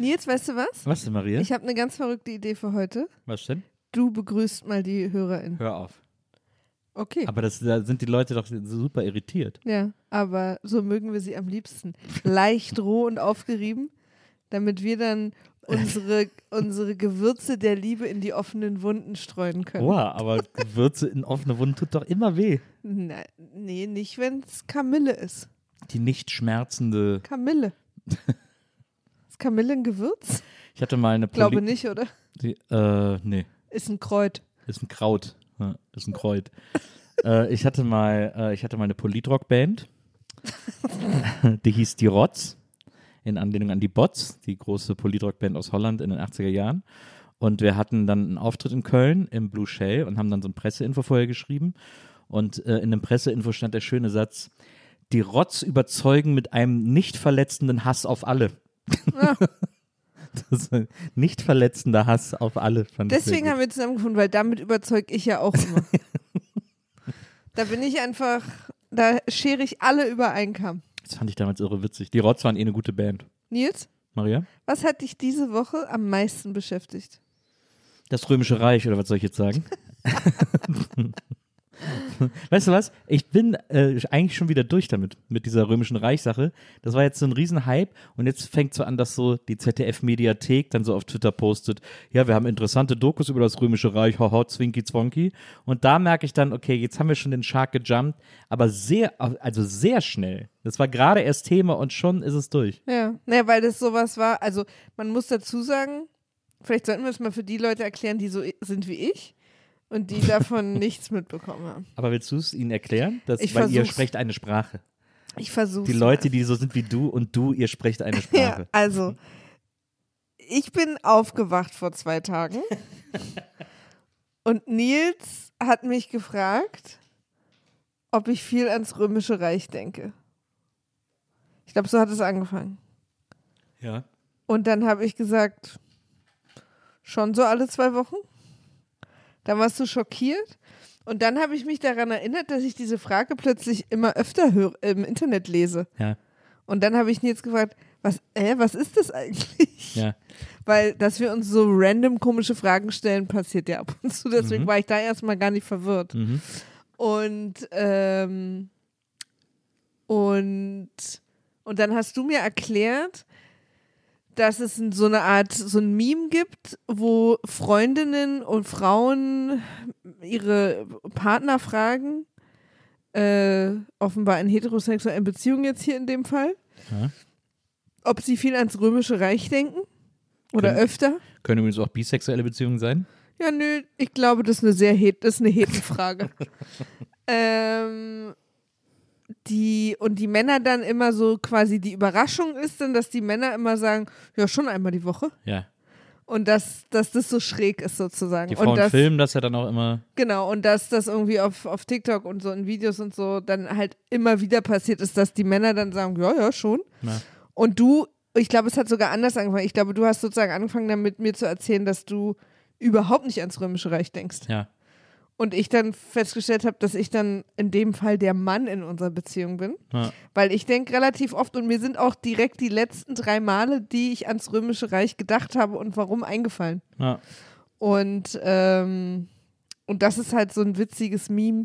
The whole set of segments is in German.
Nils, weißt du was? Was denn, Maria? Ich habe eine ganz verrückte Idee für heute. Was denn? Du begrüßt mal die HörerInnen. Hör auf. Okay. Aber das, da sind die Leute doch super irritiert. ja, aber so mögen wir sie am liebsten. Leicht roh und aufgerieben, damit wir dann unsere, unsere Gewürze der Liebe in die offenen Wunden streuen können. Boah, aber Gewürze in offene Wunden tut doch immer weh. Na, nee, nicht, wenn es Kamille ist. Die nicht schmerzende. Kamille. Ist Kamille ein Gewürz? Ich hatte mal eine Ich glaube Poli- nicht, oder? Die, äh, nee, Ist ein Kräut. ist ein Kraut. Ja, ist ein Kreuz. äh, ich hatte mal, äh, ich hatte mal eine Politrock-Band. die hieß Die Rotz. In Anlehnung an die Bots, die große Politrock-Band aus Holland in den 80er Jahren. Und wir hatten dann einen Auftritt in Köln im Blue Shell und haben dann so ein Presseinfo vorher geschrieben. Und äh, in dem Presseinfo stand der schöne Satz: Die Rotz überzeugen mit einem nicht verletzenden Hass auf alle. das ist ein nicht verletzender Hass auf alle. Fand Deswegen haben wir zusammengefunden, weil damit überzeuge ich ja auch immer. da bin ich einfach, da schere ich alle über einen Kamm. Das fand ich damals irre witzig. Die Rotz waren eh eine gute Band. Nils, Maria? was hat dich diese Woche am meisten beschäftigt? Das Römische Reich, oder was soll ich jetzt sagen? weißt du was? Ich bin äh, eigentlich schon wieder durch damit, mit dieser Römischen Reich-Sache. Das war jetzt so ein Riesenhype und jetzt fängt so an, dass so die ZDF-Mediathek dann so auf Twitter postet, ja, wir haben interessante Dokus über das Römische Reich, haha, zwinki zwonki. Und da merke ich dann, okay, jetzt haben wir schon den Shark gejumpt, aber sehr, also sehr schnell. Das war gerade erst Thema und schon ist es durch. Ja, naja, weil das sowas war, also man muss dazu sagen, vielleicht sollten wir es mal für die Leute erklären, die so sind wie ich und die davon nichts mitbekommen haben. Aber willst du es ihnen erklären? Das, Ich weil ihr versuch's. sprecht eine Sprache. Ich versuche Die Leute, die so sind wie du und du, ihr sprecht eine Ja, Sprache. also, ich bin aufgewacht vor zwei Tagen und Nils hat mich gefragt, ob ich viel ans Römische Reich denke. Ich glaube, so hat es angefangen. Ja. Und dann habe ich gesagt, schon so alle zwei Wochen. Dann warst du schockiert. Und dann habe ich mich daran erinnert, dass ich diese Frage plötzlich immer öfter hör, im Internet lese. Ja, Und dann habe ich Nils gefragt, was, äh, was ist das eigentlich? ja. Weil, dass wir uns so random komische Fragen stellen, passiert ja ab und zu. Deswegen Mhm. war ich da erstmal gar nicht verwirrt. Mhm. Und, ähm, und, und dann hast du mir erklärt, dass es so eine Art, so ein Meme gibt, wo Freundinnen und Frauen ihre Partner fragen, äh, offenbar in heterosexuellen Beziehungen jetzt hier in dem Fall, Ja. ob sie viel ans Römische Reich denken oder Können- öfter. Können übrigens auch bisexuelle Beziehungen sein. Ja, nö, ich glaube, das ist eine sehr das ist eine Hetenfrage. ähm, die, und die Männer dann immer so quasi die Überraschung ist dann, dass die Männer immer sagen, ja, schon einmal die Woche. Ja. Und dass, dass das so schräg ist sozusagen. Die und Frauen das, filmen das ja dann auch immer. Genau, und dass das irgendwie auf, auf TikTok und so in Videos und so dann halt immer wieder passiert ist, dass die Männer dann sagen, ja, ja, schon. Ja. Und du, ich glaube, es hat sogar anders angefangen. Ich glaube, du hast sozusagen angefangen damit mir zu erzählen, dass du überhaupt nicht ans Römische Reich denkst. Ja. Und ich dann festgestellt habe, dass ich dann in dem Fall der Mann in unserer Beziehung bin. Ja. Weil ich denke relativ oft und mir sind auch direkt die letzten drei Male, die ich ans Römische Reich gedacht habe und warum eingefallen. Ja. Und, ähm, und das ist halt so ein witziges Meme,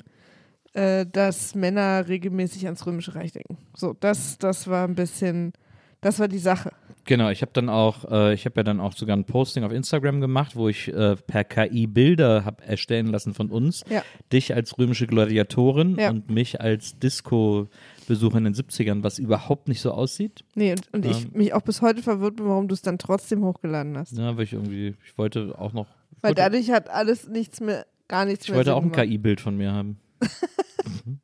äh, dass Männer regelmäßig ans Römische Reich denken. So, das, das war ein bisschen, das war die Sache. Genau, ich habe dann auch, äh, ich habe ja dann auch sogar ein Posting auf Instagram gemacht, wo ich äh, per KI Bilder habe erstellen lassen von uns. Ja. Dich als römische Gladiatorin Ja. und mich als Disco-Besucher in den 70ern, was überhaupt nicht so aussieht. Nee, und, und ich Ähm. mich auch bis heute verwirrt bin, warum du es dann trotzdem hochgeladen hast. Ja, weil ich irgendwie, ich wollte auch noch, ich Weil wollte, dadurch hat alles nichts mehr, gar nichts ich mehr wollte Sinn auch ein. KI-Bild von mir haben.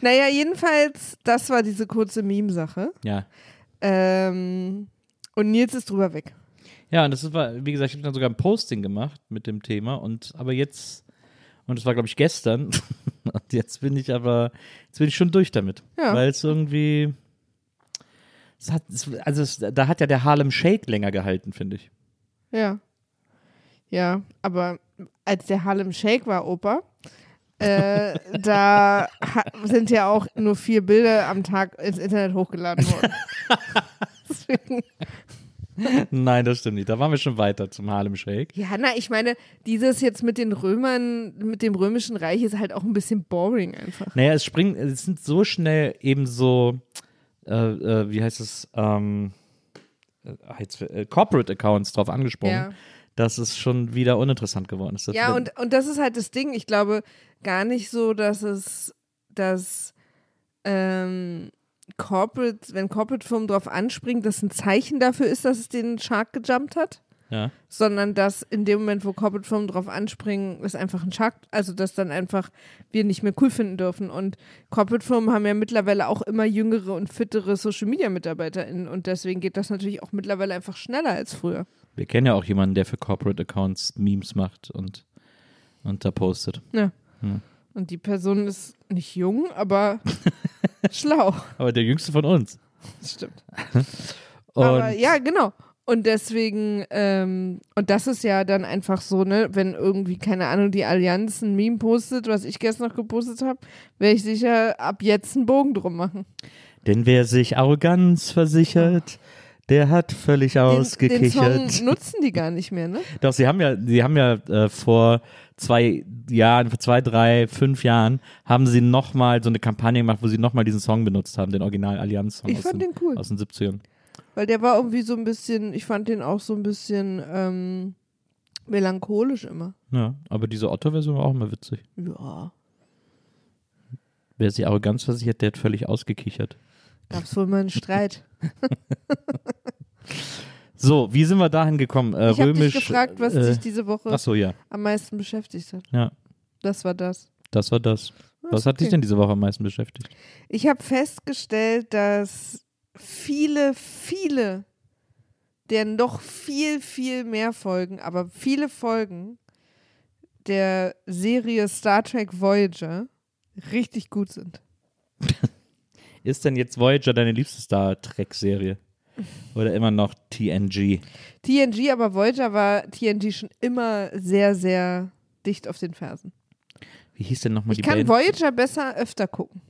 Naja, jedenfalls, das war diese kurze Meme-Sache. Ja. Ähm, und Nils ist drüber weg. Ja, und das war, wie gesagt, ich habe dann sogar ein Posting gemacht mit dem Thema und aber jetzt, und das war, glaube ich, gestern, und jetzt bin ich aber, jetzt bin ich schon durch damit. Ja. Weil es irgendwie, es hat, es, also es, da hat ja der Harlem Shake länger gehalten, finde ich. Ja. Ja, aber als der Harlem Shake war, Opa, äh, da sind ja auch nur vier Bilder am Tag ins Internet hochgeladen worden. Deswegen, Nein, das stimmt nicht. Da waren wir schon weiter zum Harlem Shake. ja, na, ich meine, dieses jetzt mit den Römern, mit dem Römischen Reich ist halt auch ein bisschen boring einfach. Naja, es springen, es sind so schnell eben so, äh, äh, wie heißt es, ähm, äh, äh, Corporate Accounts drauf angesprochen, Ja. dass es schon wieder uninteressant geworden ist. Das Ja, und, und das ist halt das Ding. Ich glaube gar nicht so, dass es, dass ähm, Corporate, wenn Corporate-Firmen drauf anspringen, das ein Zeichen dafür ist, dass es den Shark gejumpt hat, ja. sondern dass in dem Moment, wo Corporate-Firmen drauf anspringen, ist einfach ein Shark, also dass dann einfach wir nicht mehr cool finden dürfen. Und Corporate-Firmen haben ja mittlerweile auch immer jüngere und fittere Social-Media-MitarbeiterInnen und deswegen geht das natürlich auch mittlerweile einfach schneller als früher. Wir kennen ja auch jemanden, der für Corporate Accounts Memes macht und, und da postet. Ja. Hm. Und die Person ist nicht jung, aber schlau. Aber der jüngste von uns. Das stimmt. Aber ja, genau. Und deswegen, ähm, und das ist ja dann einfach so, ne, wenn irgendwie, keine Ahnung, die Allianz ein Meme postet, was ich gestern noch gepostet habe, werde ich sicher ab jetzt einen Bogen drum machen. denn wer sich Arroganz versichert, der hat völlig Den, den ausgekichert. Song nutzen die gar nicht mehr, ne? Doch, sie haben ja, sie haben ja äh, vor zwei Jahren, vor zwei, drei, fünf Jahren, haben sie nochmal so eine Kampagne gemacht, wo sie nochmal diesen Song benutzt haben, den Original Allianz Song Ich aus, fand den, den cool. aus den 70ern. Weil der war irgendwie so ein bisschen, ich fand den auch so ein bisschen ähm, melancholisch immer. Ja, aber diese Otto-Version war auch immer witzig. Ja, Wer sich Arroganz versichert, der hat völlig ausgekichert. gab's wohl mal einen Streit. So, wie sind wir dahin gekommen? Äh, ich habe dich gefragt, was äh, dich diese Woche Ach so, ja. am meisten beschäftigt hat. Ja, Das war das. das war das. Ah, Was ist hat dich okay. denn diese Woche am meisten beschäftigt? Ich habe festgestellt, dass viele, viele der noch viel, viel mehr Folgen, aber viele Folgen der Serie Star Trek Voyager richtig gut sind. Ist denn jetzt Voyager deine liebste Star Trek-Serie? Oder immer noch TNG? TNG, aber Voyager war TNG schon immer sehr, sehr dicht auf den Fersen. Wie hieß denn nochmal Ich die kann Band? Voyager besser öfter gucken,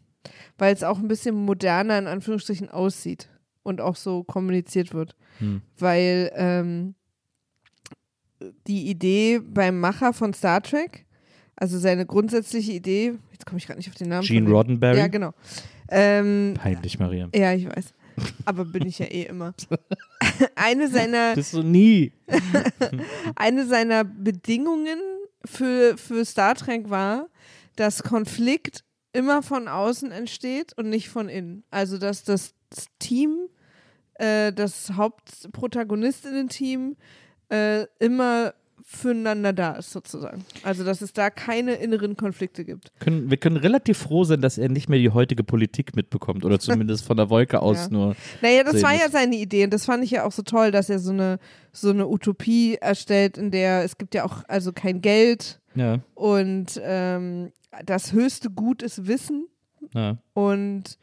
weil es auch ein bisschen moderner in Anführungsstrichen aussieht und auch so kommuniziert wird. Hm. Weil ähm, die Idee beim Macher von Star Trek, also seine grundsätzliche Idee, jetzt komme ich gerade nicht auf den Namen. Gene Roddenberry? Ja, genau. Ähm, Peinlich, Maria. ja, ich weiß. Aber bin ich ja eh immer. Eine seiner Bist du nie. eine seiner Bedingungen für, für Star Trek war, dass Konflikt immer von außen entsteht und nicht von innen. Also, dass das Team, äh, das Hauptprotagonistinnen-Team, äh, immer füreinander da ist, sozusagen. Also, dass es da keine inneren Konflikte gibt. Können, wir können relativ froh sein, dass er nicht mehr die heutige Politik mitbekommt oder zumindest von der Wolke aus Ja. nur. Naja, das war ja muss. seine Idee und das fand ich ja auch so toll, dass er so eine, so eine Utopie erstellt, in der es gibt ja auch also kein Geld Ja, und ähm, das höchste Gut ist Wissen ja. und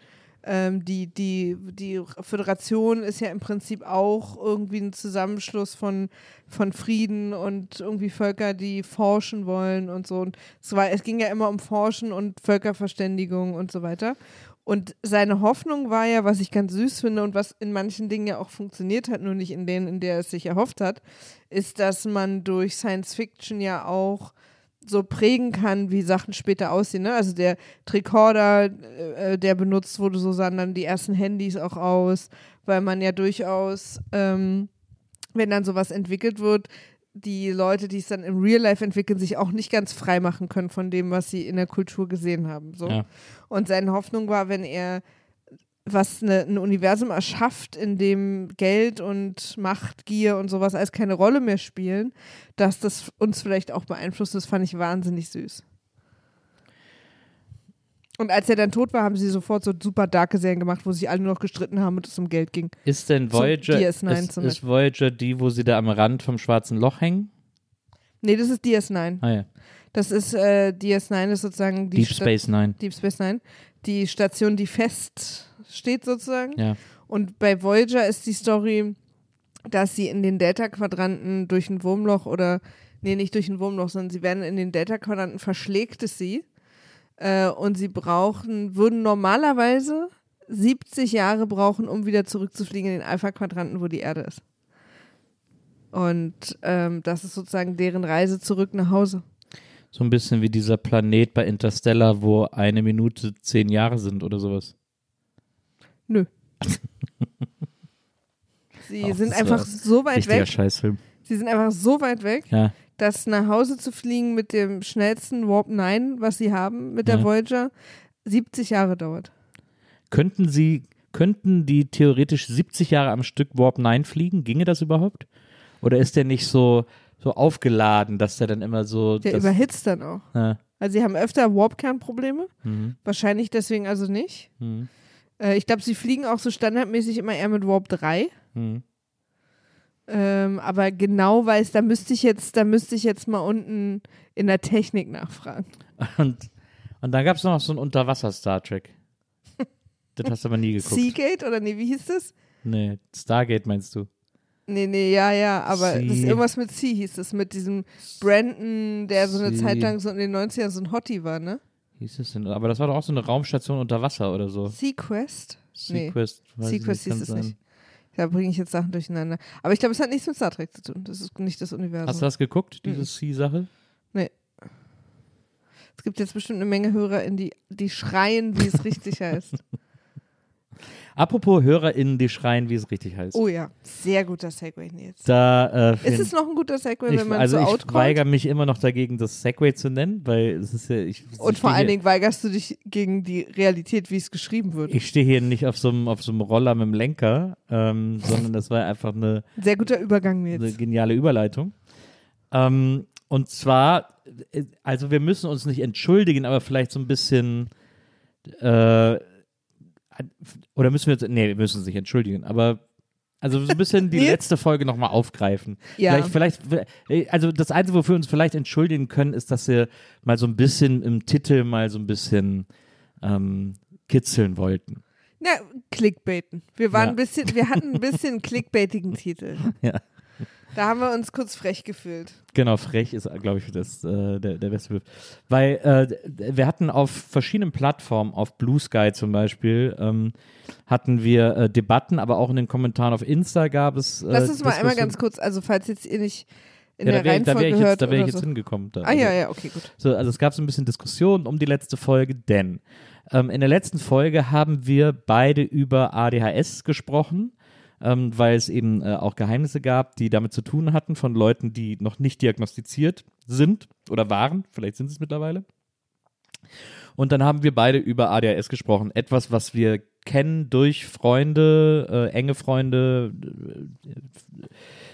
Ähm, die, die, die Föderation ist ja im Prinzip auch irgendwie ein Zusammenschluss von, von Frieden und irgendwie Völker, die forschen wollen und so. Und es, war, es ging ja immer um Forschen und Völkerverständigung und so weiter. Und seine Hoffnung war ja, was ich ganz süß finde und was in manchen Dingen ja auch funktioniert hat, nur nicht in denen, in der es sich erhofft hat, ist, dass man durch Science Fiction ja auch so prägen kann, wie Sachen später aussehen. Ne? Also der Tricorder, äh, der benutzt wurde, so sahen dann die ersten Handys auch aus, weil man ja durchaus, ähm, wenn dann sowas entwickelt wird, die Leute, die es dann im Real Life entwickeln, sich auch nicht ganz frei machen können von dem, was sie in der Kultur gesehen haben. So. Ja. Und seine Hoffnung war, wenn er was eine, ein Universum erschafft, in dem Geld und Macht, Gier und sowas als keine Rolle mehr spielen, dass das uns vielleicht auch beeinflusst. Das fand ich wahnsinnig süß. Und als er dann tot war, haben sie sofort so super darke Serien gemacht, wo sich alle nur noch gestritten haben und es um Geld ging. Ist denn Voyager, DS9 ist, ist Voyager die, wo sie da am Rand vom schwarzen Loch hängen? Nee, das ist DS9. Ah ja, Das ist äh, DS9 ist sozusagen die Deep Sta- Space Nine. Deep Space Nine, die Station, die fest steht sozusagen. Ja. Und bei Voyager ist die Story, dass sie in den Delta-Quadranten durch ein Wurmloch oder, nee, nicht durch ein Wurmloch, sondern sie werden in den Delta-Quadranten verschlägt es sie. Äh, und sie brauchen, würden normalerweise 70 Jahre brauchen, um wieder zurückzufliegen in den Alpha-Quadranten, wo die Erde ist. Und ähm, das ist sozusagen deren Reise zurück nach Hause. So ein bisschen wie dieser Planet bei Interstellar, wo eine Minute zehn Jahre sind oder sowas. Nö. Sie Auch sind einfach so weit weg. Scheißfilm. Sie sind einfach so weit weg, Ja. dass nach Hause zu fliegen mit dem schnellsten Warp 9, was sie haben, mit der Ja. Voyager, 70 Jahre dauert. Könnten sie, könnten die theoretisch 70 Jahre am Stück Warp 9 fliegen? Ginge das überhaupt? Oder ist der nicht so, so aufgeladen, dass der dann immer so. Der überhitzt dann auch. ja. Also sie haben öfter Warp-Kernprobleme, mhm. wahrscheinlich deswegen also nicht. Mhm. Äh, ich glaube, sie fliegen auch so standardmäßig immer eher mit Warp 3. Mhm. Ähm, aber genau weiß, da müsste ich jetzt, da müsste ich jetzt mal unten in der Technik nachfragen. Und, und dann gab es noch so ein Unterwasser-Star Trek. das hast du aber nie geguckt. Seagate oder nee, wie hieß das? Nee, Stargate meinst du? Nee, nee, ja, ja, aber das ist irgendwas mit C hieß das, mit diesem Brandon, der so eine Zeit lang so in den 90ern so ein Hottie war, ne? Hieß es denn? Aber das war doch auch so eine Raumstation unter Wasser oder so. Sequest? Nee, Sequest. ich Sequest hieß es sein. nicht. Da bringe ich jetzt Sachen durcheinander. Aber ich glaube, es hat nichts mit Star Trek zu tun. Das ist nicht das Universum. Hast du das geguckt, Mhm. diese C-Sache? es gibt jetzt bestimmt eine Menge Hörer, in die, die schreien, wie es richtig heißt. Apropos HörerInnen, die schreien, wie es richtig heißt. Oh ja, sehr guter Segway, Nils. Da, äh, Ist es noch ein guter Segway, ich, wenn man also so ich outcallt? weigere mich immer noch dagegen, das Segway zu nennen, weil es ist ja, ich, Und ich vor allen Dingen weigerst du dich gegen die Realität, wie es geschrieben wird. Ich stehe hier nicht auf so einem auf so einem Roller mit dem Lenker, ähm, sondern das war einfach eine, Sehr guter Übergang, Nils. eine geniale Überleitung. Ähm, und zwar, äh, also wir müssen uns nicht entschuldigen, aber vielleicht so ein bisschen äh, oder müssen wir jetzt, nee, wir müssen uns nicht entschuldigen, aber also so ein bisschen die letzte Folge nochmal aufgreifen. Ja. Vielleicht, vielleicht, äh, also das Einzige, wofür wir uns vielleicht entschuldigen können, ist, dass wir mal so ein bisschen im Titel mal so ein bisschen ähm, kitzeln wollten. Na, Clickbaiten. Wir waren Ja. ein bisschen, wir hatten ein bisschen einen clickbaitigen Titel. Ja. Da haben wir uns kurz frech gefühlt. Genau, frech ist, glaube ich, das, äh, der, der beste Begriff. Weil äh, wir hatten auf verschiedenen Plattformen, auf Blue Sky zum Beispiel, ähm, hatten wir äh, Debatten, aber auch in den Kommentaren auf Insta gab es. Äh, Lass uns mal einmal Diskussionen. ganz kurz, also falls jetzt ihr nicht in ja, der da wäre da wär Reihenfolge ich jetzt, da wär ich jetzt so. hingekommen. Da. Ah ja, Also- ja, okay, gut. So, also es gab so ein bisschen Diskussion um die letzte Folge, denn ähm, in der letzten Folge haben wir beide über ADHS gesprochen, ähm, weil es eben äh, auch Geheimnisse gab, die damit zu tun hatten von Leuten, die noch nicht diagnostiziert sind oder waren, vielleicht sind sie es mittlerweile. Und dann haben wir beide über ADHS gesprochen, etwas, was wir kennen durch Freunde, äh, enge Freunde, äh,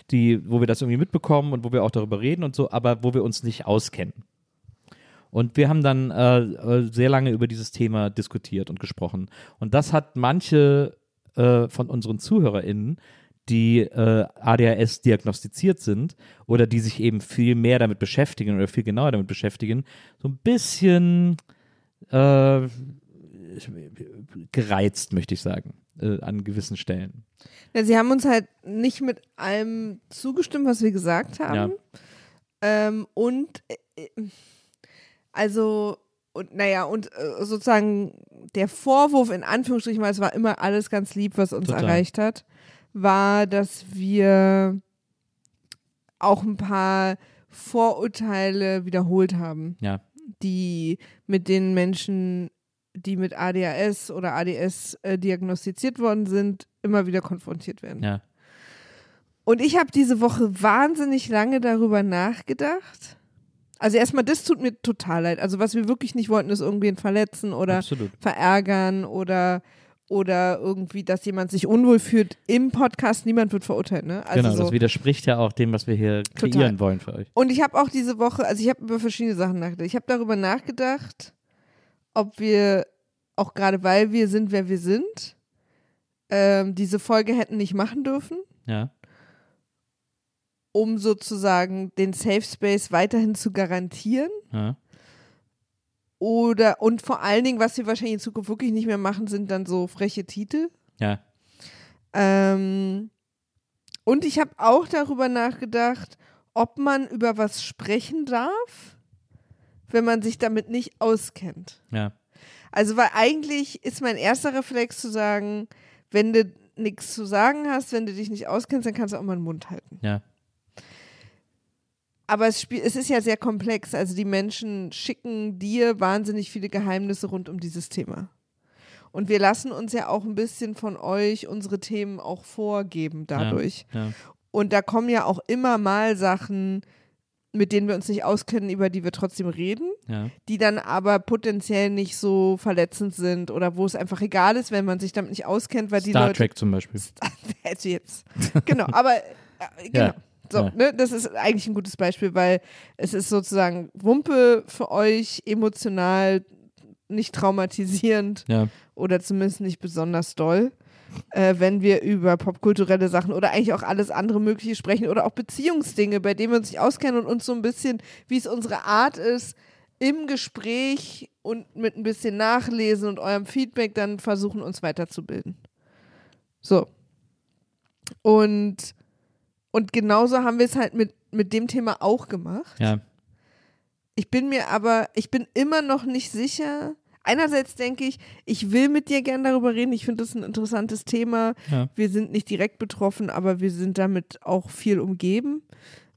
die, wo wir das irgendwie mitbekommen und wo wir auch darüber reden und so, aber wo wir uns nicht auskennen. Und wir haben dann äh, äh, sehr lange über dieses Thema diskutiert und gesprochen. Und das hat manche äh, von unseren ZuhörerInnen, die äh, ADHS diagnostiziert sind oder die sich eben viel mehr damit beschäftigen oder viel genauer damit beschäftigen, so ein bisschen äh, gereizt, möchte ich sagen, äh, an gewissen Stellen. Ja, sie haben uns halt nicht mit allem zugestimmt, was wir gesagt haben. Ähm, und äh, also, und naja, und äh, sozusagen der Vorwurf in Anführungsstrichen, weil es war immer alles ganz lieb, was uns Total. erreicht hat, war, dass wir auch ein paar Vorurteile wiederholt haben, Ja, die mit den Menschen, die mit ADHS oder ADS äh, diagnostiziert worden sind, immer wieder konfrontiert werden. ja, Und ich habe diese Woche wahnsinnig lange darüber nachgedacht. Also erstmal, das tut mir total leid. Also was wir wirklich nicht wollten, ist irgendwen verletzen oder absolut. verärgern oder oder irgendwie, dass jemand sich unwohl fühlt im Podcast. Niemand wird verurteilt, ne? Also genau, so. das widerspricht ja auch dem, was wir hier Total. kreieren wollen für euch. Und ich habe auch diese Woche, also ich habe über verschiedene Sachen nachgedacht. Ich habe darüber nachgedacht, ob wir, auch gerade weil wir sind, wer wir sind, ähm, diese Folge hätten nicht machen dürfen. Ja, um sozusagen den Safe Space weiterhin zu garantieren. ja, Oder, und vor allen Dingen, was wir wahrscheinlich in Zukunft wirklich nicht mehr machen, sind dann so freche Titel. ja, Ähm, und ich habe auch darüber nachgedacht, ob man über was sprechen darf, wenn man sich damit nicht auskennt. ja, Also, weil eigentlich ist mein erster Reflex zu sagen, wenn du nichts zu sagen hast, wenn du dich nicht auskennst, dann kannst du auch mal den Mund halten. ja, Aber es, spiel, es ist ja sehr komplex. Also die Menschen schicken dir wahnsinnig viele Geheimnisse rund um dieses Thema. Und wir lassen uns ja auch ein bisschen von euch unsere Themen auch vorgeben dadurch. ja, Und da kommen ja auch immer mal Sachen, mit denen wir uns nicht auskennen, über die wir trotzdem reden, ja, die dann aber potenziell nicht so verletzend sind oder wo es einfach egal ist, wenn man sich damit nicht auskennt, weil die Star Trek zum Beispiel. also jetzt. Genau, aber äh, genau. So, ja. ne, das ist eigentlich ein gutes Beispiel, weil es ist sozusagen Wumpe für euch emotional nicht traumatisierend Ja, oder zumindest nicht besonders doll, äh, wenn wir über popkulturelle Sachen oder eigentlich auch alles andere Mögliche sprechen oder auch Beziehungsdinge, bei denen wir uns nicht auskennen und uns so ein bisschen, wie es unsere Art ist, im Gespräch und mit ein bisschen Nachlesen und eurem Feedback dann versuchen, uns weiterzubilden. So. Und, und genauso haben wir es halt mit, mit dem Thema auch gemacht. ja, Ich bin mir aber, ich bin immer noch nicht sicher. Einerseits denke ich, ich will mit dir gern darüber reden. Ich finde das ein interessantes Thema. Ja. Wir sind nicht direkt betroffen, aber wir sind damit auch viel umgeben.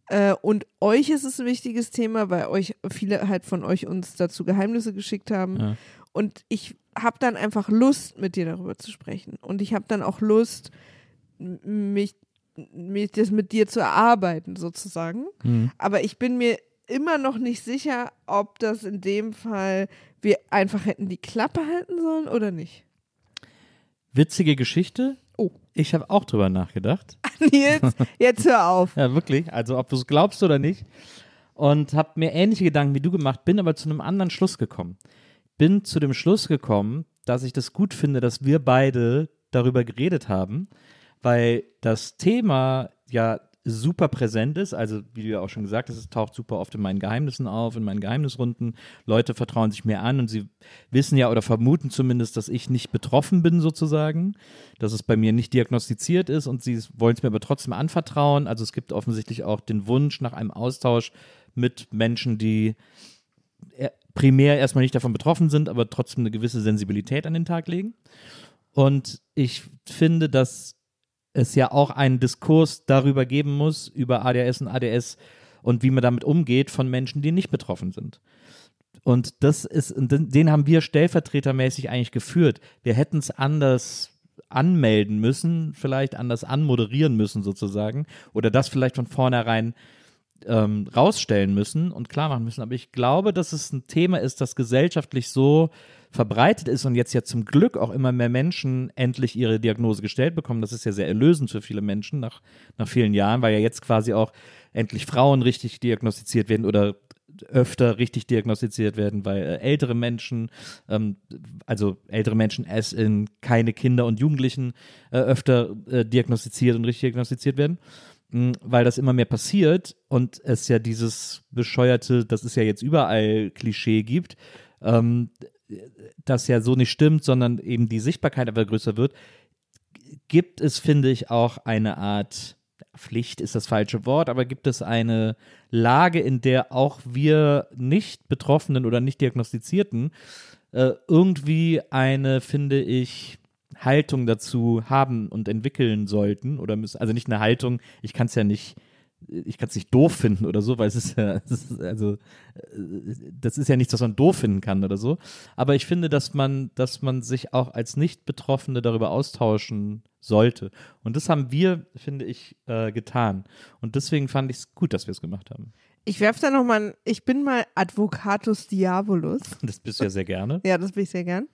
Äh, und euch ist es ein wichtiges Thema, weil euch viele halt von euch uns dazu Geheimnisse geschickt haben. Ja. Und ich habe dann einfach Lust, mit dir darüber zu sprechen. Und ich habe dann auch Lust, mich, mich das mit dir zu erarbeiten, sozusagen. Mhm. Aber ich bin mir immer noch nicht sicher, ob das in dem Fall wir einfach hätten die Klappe halten sollen oder nicht. Witzige Geschichte. Oh. Ich habe auch drüber nachgedacht. Nils, jetzt hör auf. Ja, wirklich. Also, ob du es glaubst oder nicht. Und habe mir ähnliche Gedanken wie du gemacht, bin aber zu einem anderen Schluss gekommen. Bin zu dem Schluss gekommen, dass ich das gut finde, dass wir beide darüber geredet haben, weil das Thema ja super präsent ist. Also, wie du ja auch schon gesagt hast, es taucht super oft in meinen Geheimnissen auf, in meinen Geheimnisrunden. Leute vertrauen sich mir an und sie wissen ja oder vermuten zumindest, dass ich nicht betroffen bin, sozusagen, dass es bei mir nicht diagnostiziert ist und sie wollen es mir aber trotzdem anvertrauen. Also, es gibt offensichtlich auch den Wunsch nach einem Austausch mit Menschen, die er- primär erstmal nicht davon betroffen sind, aber trotzdem eine gewisse Sensibilität an den Tag legen. Und ich finde, dass es ja auch einen Diskurs darüber geben muss, über ADHS und ADS und wie man damit umgeht von Menschen, die nicht betroffen sind. Und das ist, den haben wir stellvertretermäßig eigentlich geführt. Wir hätten es anders anmelden müssen, vielleicht anders anmoderieren müssen sozusagen oder das vielleicht von vornherein ähm, rausstellen müssen und klar machen müssen. Aber ich glaube, dass es ein Thema ist, das gesellschaftlich so verbreitet ist und jetzt ja zum Glück auch immer mehr Menschen endlich ihre Diagnose gestellt bekommen. Das ist ja sehr erlösend für viele Menschen nach, nach vielen Jahren, weil ja jetzt quasi auch endlich Frauen richtig diagnostiziert werden oder öfter richtig diagnostiziert werden, weil äh, ältere Menschen, ähm, also ältere Menschen es in keine Kinder und Jugendlichen äh, öfter äh, diagnostiziert und richtig diagnostiziert werden. Mm, weil das immer mehr passiert und es ja dieses bescheuerte, das ist ja jetzt überall Klischee gibt, ähm, das ja so nicht stimmt, sondern eben die Sichtbarkeit aber größer wird, gibt es, finde ich, auch eine Art Pflicht ist das falsche Wort, aber gibt es eine Lage, in der auch wir nicht Betroffenen oder nicht Diagnostizierten äh, irgendwie eine, finde ich, Haltung dazu haben und entwickeln sollten oder müssen, also nicht eine Haltung, ich kann es ja nicht ich kann es nicht doof finden oder so, weil es ist ja, es ist also, äh, das ist ja nichts, was man doof finden kann oder so. Aber ich finde, dass man, dass man sich auch als Nicht-Betroffene darüber austauschen sollte. Und das haben wir, finde ich, äh, getan. Und deswegen fand ich es gut, dass wir es gemacht haben. Ich werfe da nochmal, ich bin mal Advocatus Diabolus. Das bist du ja sehr gerne. Ja, das bin ich sehr gern.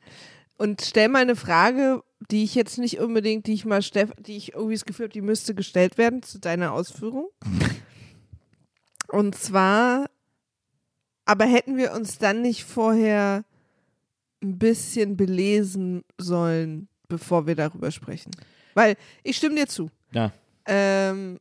Und stell mal eine Frage, die ich jetzt nicht unbedingt, die ich mal, Steff, die ich irgendwie das Gefühl habe, die müsste gestellt werden zu deiner Ausführung. Und zwar, aber hätten wir uns dann nicht vorher ein bisschen belesen sollen, bevor wir darüber sprechen? Weil ich stimme dir zu. Ja. Ähm,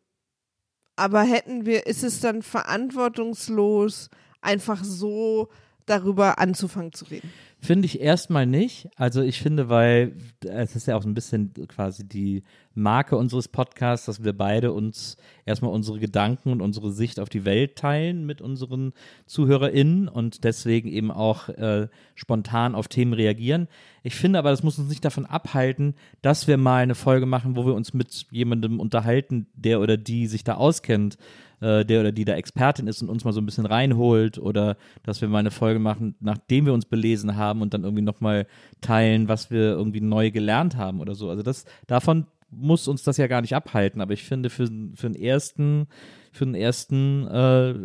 aber hätten wir, ist es dann verantwortungslos, einfach so darüber anzufangen zu reden? Finde ich erstmal nicht. Also ich finde, weil es ist ja auch so ein bisschen quasi die Marke unseres Podcasts, dass wir beide uns erstmal unsere Gedanken und unsere Sicht auf die Welt teilen mit unseren ZuhörerInnen und deswegen eben auch äh, spontan auf Themen reagieren. Ich finde aber, das muss uns nicht davon abhalten, dass wir mal eine Folge machen, wo wir uns mit jemandem unterhalten, der oder die sich da auskennt äh, der oder die da Expertin ist und uns mal so ein bisschen reinholt oder dass wir mal eine Folge machen, nachdem wir uns belesen haben und dann irgendwie nochmal teilen, was wir irgendwie neu gelernt haben oder so. Also das, davon muss uns das ja gar nicht abhalten, aber ich finde für, für den ersten, für den ersten, äh,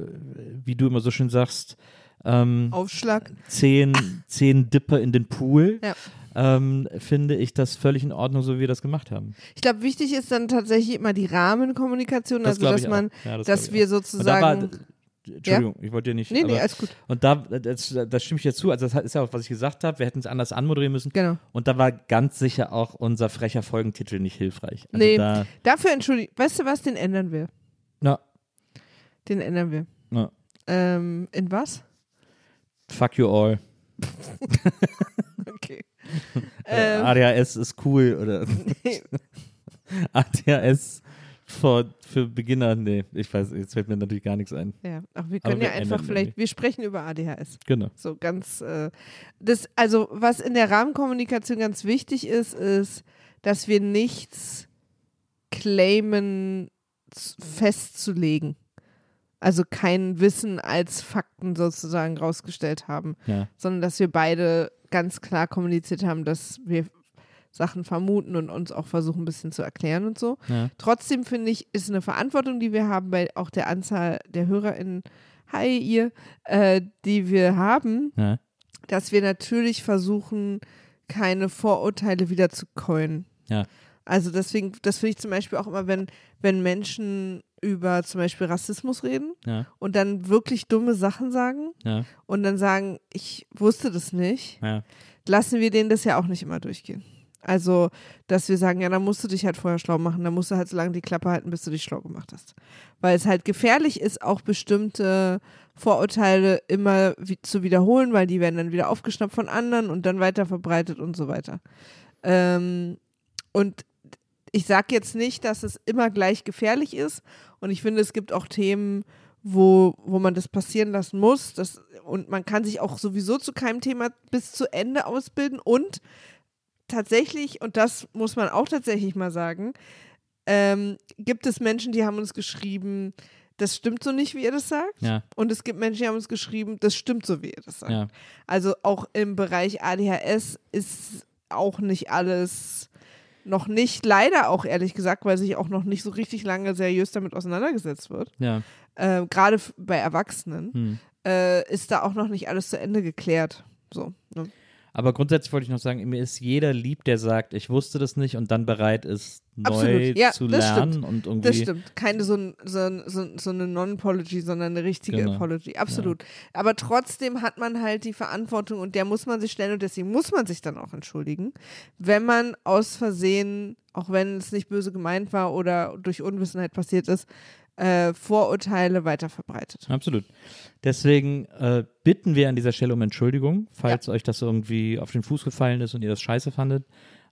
wie du immer so schön sagst, ähm, Aufschlag. Zehn, zehn Dipper in den Pool. Ja ähm, finde ich das völlig in Ordnung, so wie wir das gemacht haben. Ich glaube, wichtig ist dann tatsächlich immer die Rahmenkommunikation, Das also dass man. Ja, das dass wir auch. Sozusagen. Entschuldigung, ich wollte dir nicht. nee, nee, aber, alles gut. und da, das, das stimme ich dir zu. Also, das ist ja auch, was ich gesagt habe. Wir hätten es anders anmoderieren müssen. Genau. Und da war ganz sicher auch unser frecher Folgentitel nicht hilfreich. Also Nee. Da, Dafür entschuldigt. Weißt du was? Den ändern wir. na, Den ändern wir. na, Ähm, in was? fuck you all. Äh, Ähm. ADHS ist cool. Oder ADHS für, für Beginner. Nee, ich weiß, jetzt fällt mir natürlich gar nichts ein. ja, ach, wir Aber können wir ja einfach ändern vielleicht, nicht. wir sprechen über ADHS. Genau. So ganz, äh, das, also was in der Rahmenkommunikation ganz wichtig ist, ist, dass wir nichts claimen festzulegen. Also kein Wissen als Fakten sozusagen rausgestellt haben, Ja. sondern dass wir beide ganz klar kommuniziert haben, dass wir Sachen vermuten und uns auch versuchen, ein bisschen zu erklären und so. ja. Trotzdem finde ich, ist eine Verantwortung, die wir haben bei auch der Anzahl der HörerInnen, hi ihr, äh, die wir haben, ja. dass wir natürlich versuchen, keine Vorurteile wieder zu coinen. Ja. Also deswegen, das finde ich zum Beispiel auch immer, wenn, wenn Menschen über zum Beispiel Rassismus reden Ja. und dann wirklich dumme Sachen sagen Ja. und dann sagen, ich wusste das nicht, Ja. lassen wir denen das ja auch nicht immer durchgehen. Also, dass wir sagen, ja, dann musst du dich halt vorher schlau machen, dann musst du halt so lange die Klappe halten, bis du dich schlau gemacht hast. Weil es halt gefährlich ist, auch bestimmte Vorurteile immer wie zu wiederholen, weil die werden dann wieder aufgeschnappt von anderen und dann weiter verbreitet und so weiter. Ähm, und ich sage jetzt nicht, dass es immer gleich gefährlich ist. Und ich finde, es gibt auch Themen, wo, wo man das passieren lassen muss. Das, und man kann sich auch sowieso zu keinem Thema bis zu Ende ausbilden. Und tatsächlich, und das muss man auch tatsächlich mal sagen, ähm, gibt es Menschen, die haben uns geschrieben, das stimmt so nicht, wie ihr das sagt. Ja. Und es gibt Menschen, die haben uns geschrieben, das stimmt so, wie ihr das sagt. Ja. Also auch im Bereich ADHS ist auch nicht alles noch nicht, leider auch ehrlich gesagt, weil sich auch noch nicht so richtig lange seriös damit auseinandergesetzt wird. ja. Äh, Gerade bei Erwachsenen Hm. äh, ist da auch noch nicht alles zu Ende geklärt. So. Ne? Aber grundsätzlich wollte ich noch sagen, mir ist jeder lieb, der sagt, ich wusste das nicht und dann bereit ist, neu Absolut. Ja, zu lernen stimmt. und irgendwie. Das stimmt. Keine so, ein- so, ein- so, so eine Non-Apology, sondern eine richtige Genau. Apology. Absolut. Aber trotzdem hat man halt die Verantwortung und der muss man sich stellen und deswegen muss man sich dann auch entschuldigen, wenn man aus Versehen, auch wenn es nicht böse gemeint war oder durch Unwissenheit passiert ist, äh, Vorurteile weiter verbreitet. Absolut. Deswegen äh, bitten wir an dieser Stelle um Entschuldigung, falls euch das irgendwie auf den Fuß gefallen ist und ihr das scheiße fandet.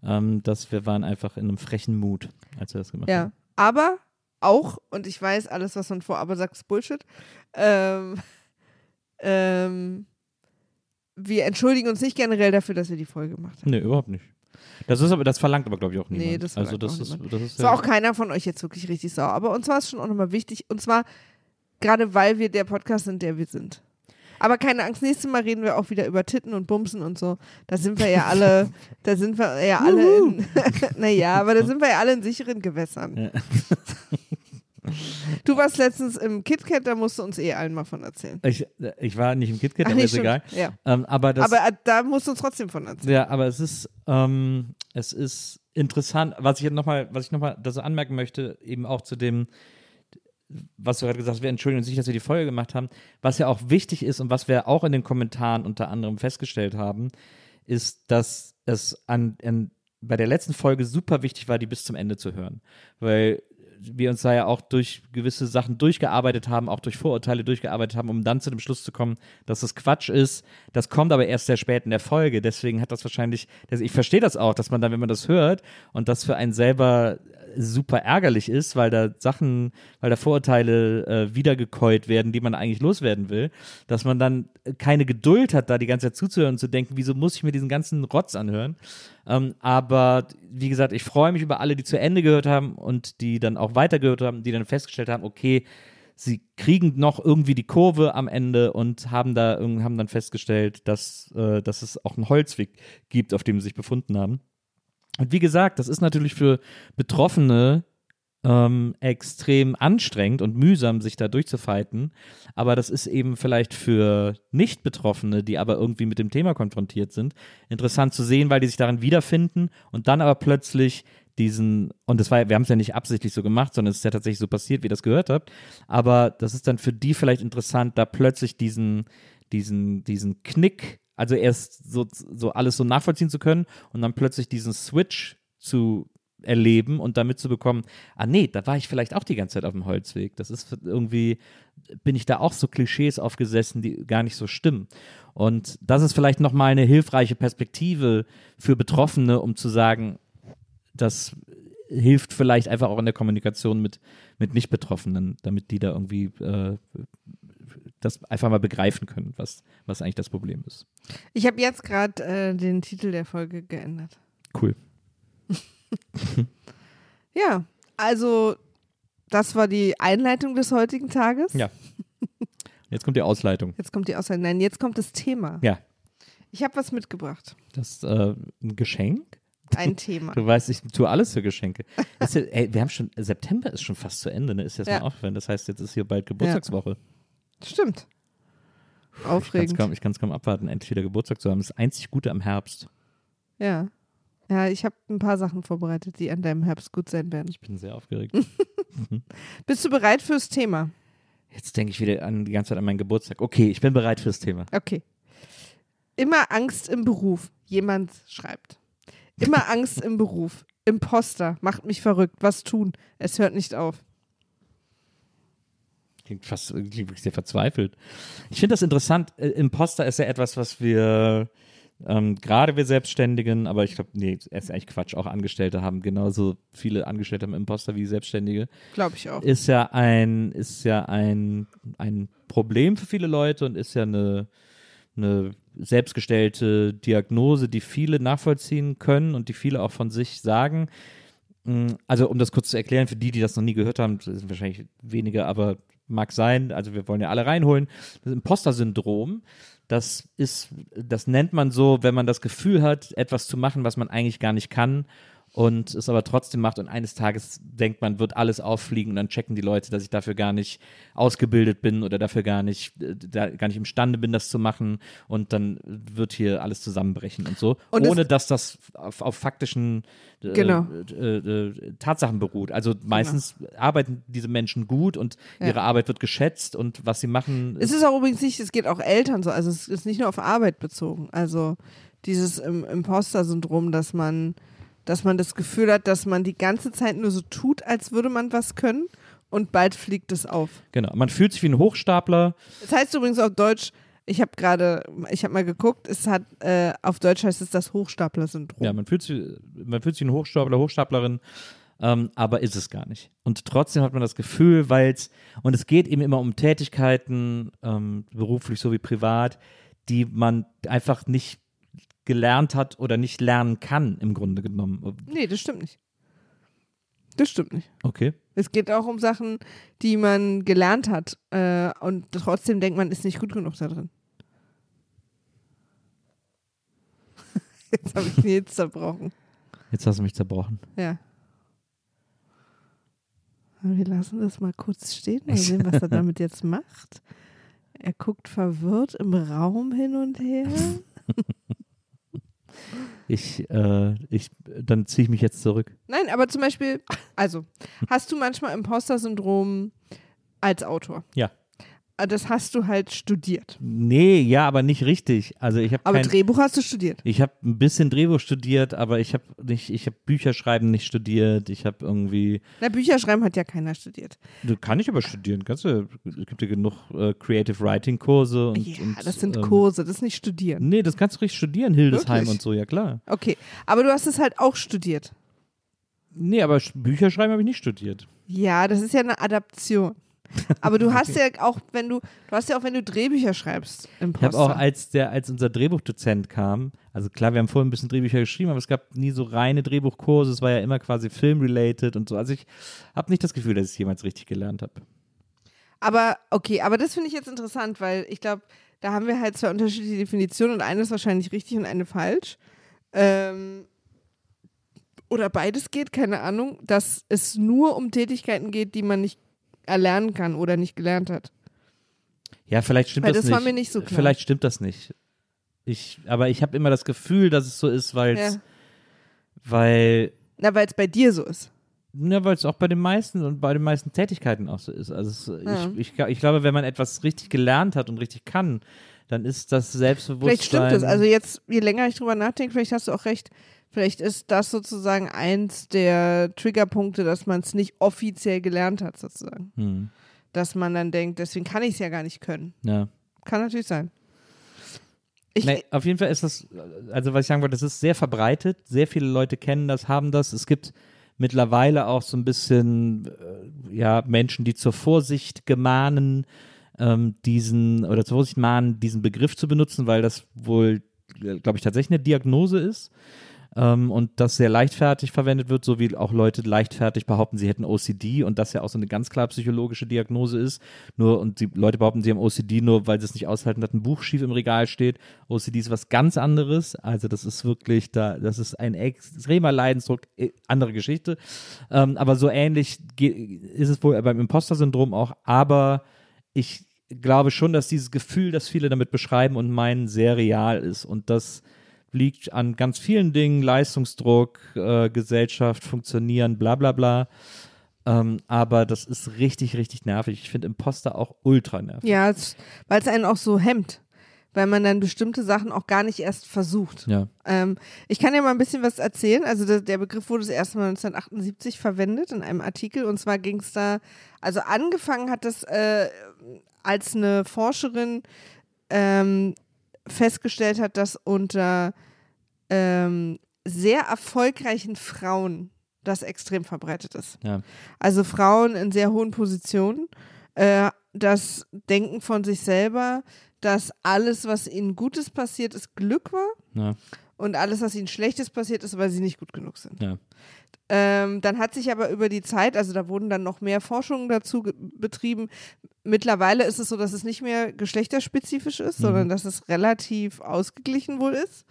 Ähm, dass wir waren einfach in einem frechen Mut, als wir das gemacht Ja, haben. aber auch, und ich weiß, alles, was man vorab sagt, ist Bullshit. Ähm, ähm, wir entschuldigen uns nicht generell dafür, dass wir die Folge gemacht haben. Nee, überhaupt nicht. Das ist aber, das verlangt aber, glaube ich, auch niemand. Nee, das also das auch ist, niemand. das ist Es war auch keiner von euch jetzt wirklich richtig sauer. Aber uns war es schon auch nochmal wichtig. Und zwar gerade, weil wir der Podcast sind, der wir sind. Aber keine Angst, nächstes Mal reden wir auch wieder über Titten und Bumsen und so. Da sind wir ja alle, da sind wir ja alle in, naja, aber da sind wir ja alle in sicheren Gewässern. Ja. Du warst letztens im KitKat, da musst du uns eh allen mal von erzählen. ich, ich war nicht im KitKat, aber ist egal. Ja. Ähm, aber das, Aber äh, da musst du uns trotzdem von erzählen. Ja, aber es ist, ähm, es ist interessant, was ich nochmal, was ich nochmal das anmerken möchte, eben auch zu dem, was du gerade gesagt hast, wir entschuldigen uns nicht, dass wir die Folge gemacht haben. Was ja auch wichtig ist und was wir auch in den Kommentaren unter anderem festgestellt haben, ist, dass es an, an bei der letzten Folge super wichtig war, die bis zum Ende zu hören. Weil wir uns da ja auch durch gewisse Sachen durchgearbeitet haben, auch durch Vorurteile durchgearbeitet haben, um dann zu dem Schluss zu kommen, dass das Quatsch ist. Das kommt aber erst sehr spät in der Folge. Deswegen hat das wahrscheinlich, ich verstehe das auch, dass man dann, wenn man das hört und das für einen selber super ärgerlich ist, weil da Sachen, weil da Vorurteile äh, wiedergekäut werden, die man eigentlich loswerden will, dass man dann keine Geduld hat, da die ganze Zeit zuzuhören und zu denken, wieso muss ich mir diesen ganzen Rotz anhören? Ähm, aber wie gesagt, ich freue mich über alle, die zu Ende gehört haben und die dann auch weitergehört haben, die dann festgestellt haben, okay, sie kriegen noch irgendwie die Kurve am Ende und haben da haben dann festgestellt, dass, äh, dass es auch einen Holzweg gibt, auf dem sie sich befunden haben. Und wie gesagt, das ist natürlich für Betroffene ähm, extrem anstrengend und mühsam, sich da durchzufighten. Aber das ist eben vielleicht für Nicht-Betroffene, die aber irgendwie mit dem Thema konfrontiert sind, interessant zu sehen, weil die sich darin wiederfinden und dann aber plötzlich diesen, und das war, wir haben es ja nicht absichtlich so gemacht, sondern es ist ja tatsächlich so passiert, wie ihr das gehört habt. Aber das ist dann für die vielleicht interessant, da plötzlich diesen, diesen, diesen Knick, also erst so, so alles so nachvollziehen zu können und dann plötzlich diesen Switch zu erleben und damit zu bekommen, ah nee, da war ich vielleicht auch die ganze Zeit auf dem Holzweg. Das ist irgendwie, bin ich da auch so Klischees aufgesessen, die gar nicht so stimmen. Und das ist vielleicht nochmal eine hilfreiche Perspektive für Betroffene, um zu sagen, das hilft vielleicht einfach auch in der Kommunikation mit, mit Nicht-Betroffenen, damit die da irgendwie äh, das einfach mal begreifen können, was, was eigentlich das Problem ist. Ich habe jetzt gerade äh, den Titel der Folge geändert. Cool. Ja, also das war die Einleitung des heutigen Tages. Ja. Jetzt kommt die Ausleitung. Jetzt kommt die Aussage. Nein, jetzt kommt das Thema. Ja. Ich habe was mitgebracht. Das äh, ein Geschenk? Ein Thema. Du weißt, ich tue alles für Geschenke. Ist ja, ey, wir haben schon, September ist schon fast zu Ende, ne? Ist jetzt Ja. mal aufgefallen. Das heißt, jetzt ist hier bald Geburtstagswoche. Stimmt. Ich kann es Aufregend. kaum, kaum abwarten, endlich wieder Geburtstag zu haben. Das einzig Gute am Herbst. Ja. Ja, ich habe ein paar Sachen vorbereitet, die an deinem Herbst gut sein werden. Ich bin sehr aufgeregt. Bist du bereit fürs Thema? Jetzt denke ich wieder an, die ganze Zeit an meinen Geburtstag. Okay, ich bin bereit fürs Thema. Okay. Immer Angst im Beruf. Jemand schreibt. Immer Angst im Beruf. Imposter. Macht mich verrückt. Was tun? Es hört nicht auf. Klingt fast klingt wirklich sehr verzweifelt. Ich finde das interessant. Äh, Imposter ist ja etwas, was wir, ähm, gerade wir Selbstständigen, aber ich glaube, nee, ist eigentlich Quatsch, auch Angestellte haben genauso viele Angestellte haben Imposter wie Selbstständige. Glaube ich auch. Ist ja ein, ist ja ein, ein Problem für viele Leute und ist ja eine, eine selbstgestellte Diagnose, die viele nachvollziehen können und die viele auch von sich sagen. Mm, Also, um das kurz zu erklären, für die, die das noch nie gehört haben, das sind wahrscheinlich wenige, aber mag sein. Also, wir wollen ja alle reinholen. Das Imposter-Syndrom, das ist, das nennt man so, wenn man das Gefühl hat, etwas zu machen, was man eigentlich gar nicht kann und es aber trotzdem macht und eines Tages denkt man, wird alles auffliegen und dann checken die Leute, dass ich dafür gar nicht ausgebildet bin oder dafür gar nicht, äh, da, gar nicht imstande bin, das zu machen und dann wird hier alles zusammenbrechen und so, Und es- ohne dass das auf, auf faktischen äh, Genau. äh, äh, Tatsachen beruht. Also meistens arbeiten diese Menschen gut und Ja. ihre Arbeit wird geschätzt und was sie machen, Es ist auch übrigens nicht, es geht auch Eltern so, also es ist nicht nur auf Arbeit bezogen. Also dieses Im Imposter-Syndrom, dass man, dass man das Gefühl hat, dass man die ganze Zeit nur so tut, als würde man was können und bald fliegt es auf. Genau. Man fühlt sich wie ein Hochstapler. Das heißt übrigens auf Deutsch, ich habe gerade, ich habe mal geguckt, es hat, äh, auf Deutsch heißt es das Hochstapler-Syndrom. Ja, man fühlt sich, man fühlt sich wie ein Hochstapler, Hochstaplerin, ähm, aber ist es gar nicht. Und trotzdem hat man das Gefühl, weil es, und es geht eben immer um Tätigkeiten, ähm, beruflich sowie privat, die man einfach nicht gelernt hat oder nicht lernen kann, im Grunde genommen. Nee, das stimmt nicht. Das stimmt nicht. Okay. Es geht auch um Sachen, die man gelernt hat äh, und trotzdem denkt man, ist nicht gut genug da drin. Jetzt habe ich Nils zerbrochen. Jetzt hast du mich zerbrochen. Ja. Wir lassen das mal kurz stehen, mal sehen, was er damit jetzt macht. Er guckt verwirrt im Raum hin und her. Ich, äh, ich, dann ziehe ich mich jetzt zurück. Nein, aber zum Beispiel, also, hast du manchmal Imposter-Syndrom als Autor? Ja. Ah, Das hast du halt studiert. Nee, ja, aber nicht richtig. Also ich habe Aber kein, Drehbuch hast du studiert. ich habe ein bisschen Drehbuch studiert, aber ich habe nicht, ich habe Bücherschreiben nicht studiert. Ich habe irgendwie, Na, Bücher schreiben hat ja keiner studiert. du kann ich aber studieren. Kannst du, es gibt ja genug äh, Creative Writing Kurse und, ja, und das sind ähm, Kurse, das ist nicht studieren. Nee, das kannst du richtig studieren, Hildesheim Wirklich? und so, ja klar. Okay, aber du hast es halt auch studiert. Nee, aber Sch- Bücherschreiben habe ich nicht studiert. Ja, das ist ja eine Adaption. Aber du hast ja auch, wenn du, du hast ja auch, wenn du Drehbücher schreibst, Ich habe Imposter. auch, als der, als unser Drehbuchdozent kam, also klar, wir haben vorhin ein bisschen Drehbücher geschrieben, aber es gab nie so reine Drehbuchkurse, es war ja immer quasi film-related und so. Also ich habe nicht das Gefühl, dass ich es jemals richtig gelernt habe. Aber okay, aber das finde ich jetzt interessant, weil ich glaube, da haben wir halt zwei unterschiedliche Definitionen und eine ist wahrscheinlich richtig und eine falsch. Ähm, oder beides geht, keine Ahnung, dass es nur um Tätigkeiten geht, die man nicht erlernen kann oder nicht gelernt hat. Ja, vielleicht stimmt Weil das, das nicht. war mir nicht so klar. Vielleicht stimmt das nicht. Ich, aber ich habe immer das Gefühl, dass es so ist, weil es, Ja. weil, Na, weil es bei dir so ist. ne, weil es auch bei den meisten und bei den meisten Tätigkeiten auch so ist. Also es, Ja. ich, ich, ich glaube, wenn man etwas richtig gelernt hat und richtig kann, dann ist das Selbstbewusstsein. Vielleicht stimmt es. Also jetzt, je länger ich drüber nachdenke, vielleicht hast du auch recht. Vielleicht ist das sozusagen eins der Triggerpunkte, dass man es nicht offiziell gelernt hat, sozusagen. hm, Dass man dann denkt, deswegen kann ich es ja gar nicht können. ja. Kann natürlich sein. Ich, Nee, auf jeden Fall ist das, also was ich sagen wollte, das ist sehr verbreitet. Sehr viele Leute kennen das, haben das. Es gibt mittlerweile auch so ein bisschen, äh, ja, Menschen, die zur Vorsicht gemahnen, ähm, diesen, oder zur Vorsicht mahnen, diesen Begriff zu benutzen, weil das wohl, glaube ich, tatsächlich eine Diagnose ist. Ähm, und das sehr leichtfertig verwendet wird, so wie auch Leute leichtfertig behaupten, sie hätten OCD und das ja auch so eine ganz klar psychologische Diagnose ist. Nur, und die Leute behaupten, sie haben OCD nur, weil sie es nicht aushalten, dass ein Buch schief im Regal steht. OCD ist was ganz anderes. Also, das ist wirklich da, das ist ein extremer Leidensdruck, äh, andere Geschichte. Ähm, aber so ähnlich ist es wohl beim Imposter-Syndrom auch. Aber ich glaube schon, dass dieses Gefühl, das viele damit beschreiben und meinen, sehr real ist. Und das liegt an ganz vielen Dingen, Leistungsdruck, äh, Gesellschaft, Funktionieren, bla bla bla. Ähm, aber das ist richtig, richtig nervig. Ich finde Imposter auch ultra nervig. ja, weil es einen auch so hemmt. Weil man dann bestimmte Sachen auch gar nicht erst versucht. Ja. Ähm, ich kann ja mal ein bisschen was erzählen. Also der, der Begriff wurde das erste Mal 1978 verwendet in einem Artikel. Und zwar ging es da, also angefangen hat das äh, als eine Forscherin ähm, festgestellt hat, dass unter ähm, sehr erfolgreichen Frauen das extrem verbreitet ist. Ja. Also Frauen in sehr hohen Positionen, äh, das Denken von sich selber, dass alles, was ihnen Gutes passiert ist, Glück war Ja. Und alles, was ihnen Schlechtes passiert ist, weil sie nicht gut genug sind. Ja. Ähm, dann hat sich aber über die Zeit, also da wurden dann noch mehr Forschungen dazu betrieben. Mittlerweile ist es so, dass es nicht mehr geschlechterspezifisch ist, Mhm. sondern dass es relativ ausgeglichen wohl ist.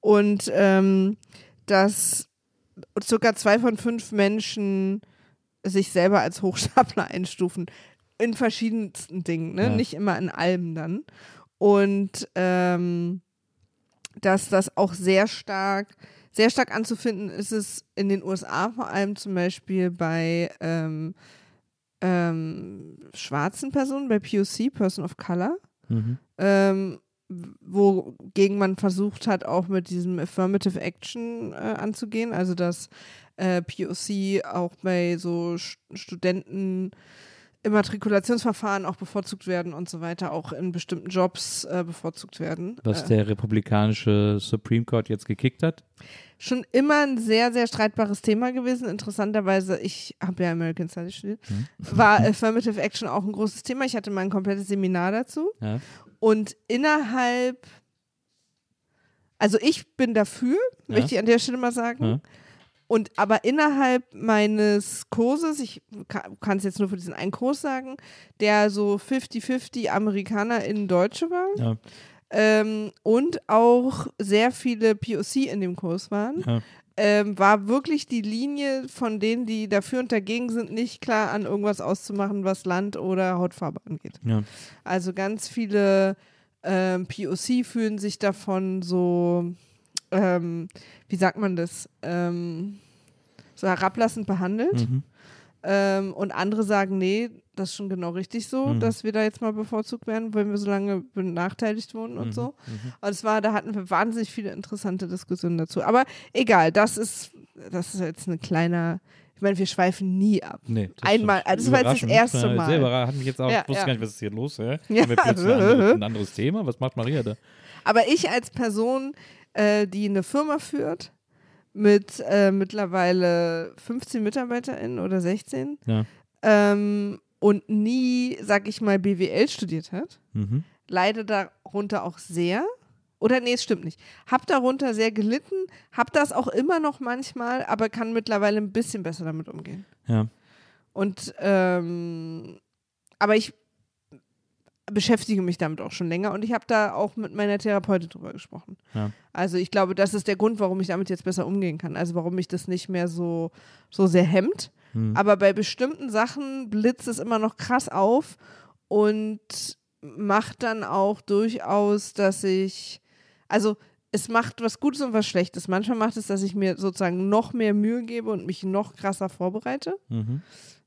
Und ähm, dass circa zwei von fünf Menschen sich selber als Hochstapler einstufen. In verschiedensten Dingen, ne? Ja. nicht immer in allem dann. Und ähm, dass das auch sehr stark, sehr stark anzufinden ist es in den USA, vor allem zum Beispiel bei ähm, ähm, schwarzen Personen, bei POC, Person of Color, Mhm. ähm, wogegen man versucht hat, auch mit diesem Affirmative Action äh, anzugehen, also dass äh, POC auch bei so St Studenten Immatrikulationsverfahren auch bevorzugt werden und so weiter, auch in bestimmten Jobs äh, bevorzugt werden. Was äh, der republikanische Supreme Court jetzt gekickt hat. schon immer ein sehr, sehr streitbares Thema gewesen. Interessanterweise, ich habe ja American Studies studiert, Hm. war Affirmative Action auch ein großes Thema. Ich hatte mal ein komplettes Seminar dazu. Ja. Und innerhalb, also ich bin dafür, Ja. möchte ich an der Stelle mal sagen. Ja. Und aber innerhalb meines Kurses, ich kann es jetzt nur für diesen einen Kurs sagen, der so 50-50 Amerikaner in Deutsche war Ja. ähm, und auch sehr viele POC in dem Kurs waren, Ja. ähm, war wirklich die Linie von denen, die dafür und dagegen sind, nicht klar an irgendwas auszumachen, was Land oder Hautfarbe angeht. Ja. Also ganz viele ähm, POC fühlen sich davon so, ähm, wie sagt man das, ähm, so herablassend behandelt. Mhm. Ähm, und andere sagen, nee, das ist schon genau richtig so, Mhm. dass wir da jetzt mal bevorzugt werden, weil wir so lange benachteiligt wurden und Mhm. so. Mhm. Und es war, da hatten wir wahnsinnig viele interessante Diskussionen dazu. Aber egal, das ist, das ist jetzt eine kleine, ich meine, wir schweifen nie ab. Nee, das Einmal, also das war jetzt das erste Ja, Mal. Überraschend. Hat mich jetzt auch, Ja, wusste ja. gar nicht, was ist hier los, hä? Ja. Haben wir plötzlich ein, ein anderes Thema? Was macht Maria da? Aber ich als Person, äh, die eine Firma führt, mit äh, mittlerweile 15 MitarbeiterInnen oder 16 Ja. ähm, und nie, sag ich mal, BWL studiert hat, Mhm. leide darunter auch sehr. Oder nee, es stimmt nicht. Hab darunter sehr gelitten, hab das auch immer noch manchmal, aber kann mittlerweile ein bisschen besser damit umgehen. Ja. Und ähm, aber ich beschäftige mich damit auch schon länger und ich habe da auch mit meiner Therapeutin drüber gesprochen. Ja. Also ich glaube, das ist der Grund, warum ich damit jetzt besser umgehen kann. Also warum mich das nicht mehr so, so sehr hemmt. Hm. Aber bei bestimmten Sachen blitzt es immer noch krass auf und macht dann auch durchaus, dass ich, also es macht was Gutes und was Schlechtes. Manchmal macht es, dass ich mir sozusagen noch mehr Mühe gebe und mich noch krasser vorbereite. Mhm.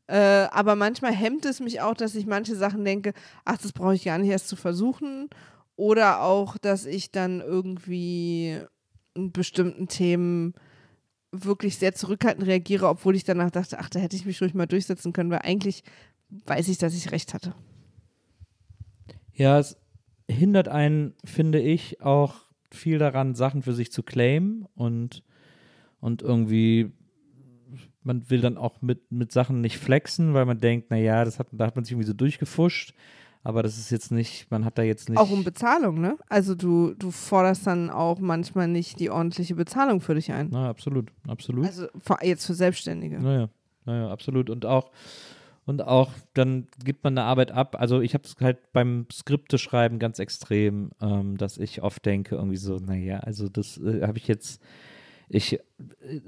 Äh, aber manchmal hemmt es mich auch, dass ich manche Sachen denke, ach, das brauche ich gar nicht erst zu versuchen. Oder auch, dass ich dann irgendwie in bestimmten Themen wirklich sehr zurückhaltend reagiere, obwohl ich danach dachte, ach, da hätte ich mich ruhig mal durchsetzen können, weil eigentlich weiß ich, dass ich recht hatte. Ja, es hindert einen, finde ich, auch viel daran, Sachen für sich zu claimen und, und irgendwie, man will dann auch mit, mit Sachen nicht flexen, weil man denkt, naja, das hat, da hat man sich irgendwie so durchgefuscht, aber das ist jetzt nicht, man hat da jetzt nicht. Auch um Bezahlung, ne? Also du, du forderst dann auch manchmal nicht die ordentliche Bezahlung für dich ein. Na, absolut, absolut. Also jetzt für Selbstständige. Naja, naja, absolut. Und auch, und auch, dann gibt man eine Arbeit ab. Also ich habe es halt beim Skripteschreiben ganz extrem, ähm, dass ich oft denke, irgendwie so, naja, also das äh, habe ich jetzt, ich äh,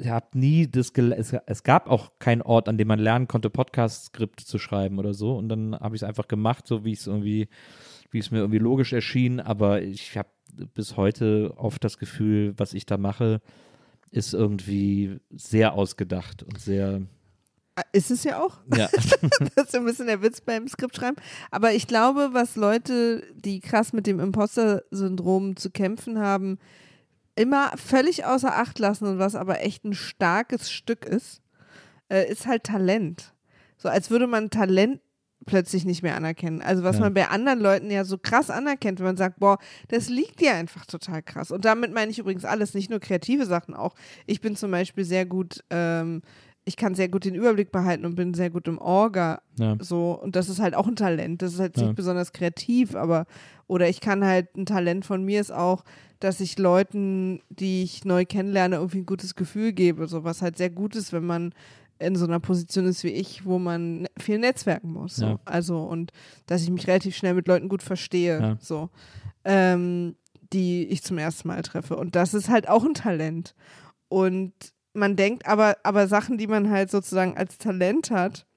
habe nie das, es, es gab auch keinen Ort, an dem man lernen konnte, Podcast-Skripte zu schreiben oder so. Und dann habe ich es einfach gemacht, so wie es irgendwie, wie es mir irgendwie logisch erschien. Aber ich habe bis heute oft das Gefühl, was ich da mache, ist irgendwie sehr ausgedacht und sehr, Ah, Ist es ja auch. ja, Das ist ein bisschen der Witz beim Skriptschreiben. Aber ich glaube, was Leute, die krass mit dem Imposter-Syndrom zu kämpfen haben, immer völlig außer Acht lassen und was aber echt ein starkes Stück ist, äh, ist halt Talent. So als würde man Talent plötzlich nicht mehr anerkennen. Also was Ja. man bei anderen Leuten ja so krass anerkennt, wenn man sagt, boah, das liegt dir einfach total krass. Und damit meine ich übrigens alles, nicht nur kreative Sachen auch. Ich bin zum Beispiel sehr gut, ähm, ich kann sehr gut den Überblick behalten und bin sehr gut im Orga ja, so, und das ist halt auch ein Talent. Das ist halt Ja. nicht besonders kreativ, aber, oder ich kann halt, ein Talent von mir ist auch, dass ich Leuten, die ich neu kennenlerne, irgendwie ein gutes Gefühl gebe. So, was halt sehr gut ist, wenn man in so einer Position ist wie ich, wo man viel netzwerken muss. So. Ja. Also, und dass ich mich relativ schnell mit Leuten gut verstehe. Ja. So. Ähm, die ich zum ersten Mal treffe. Und das ist halt auch ein Talent. Und man denkt aber, aber Sachen, die man halt sozusagen als Talent hat,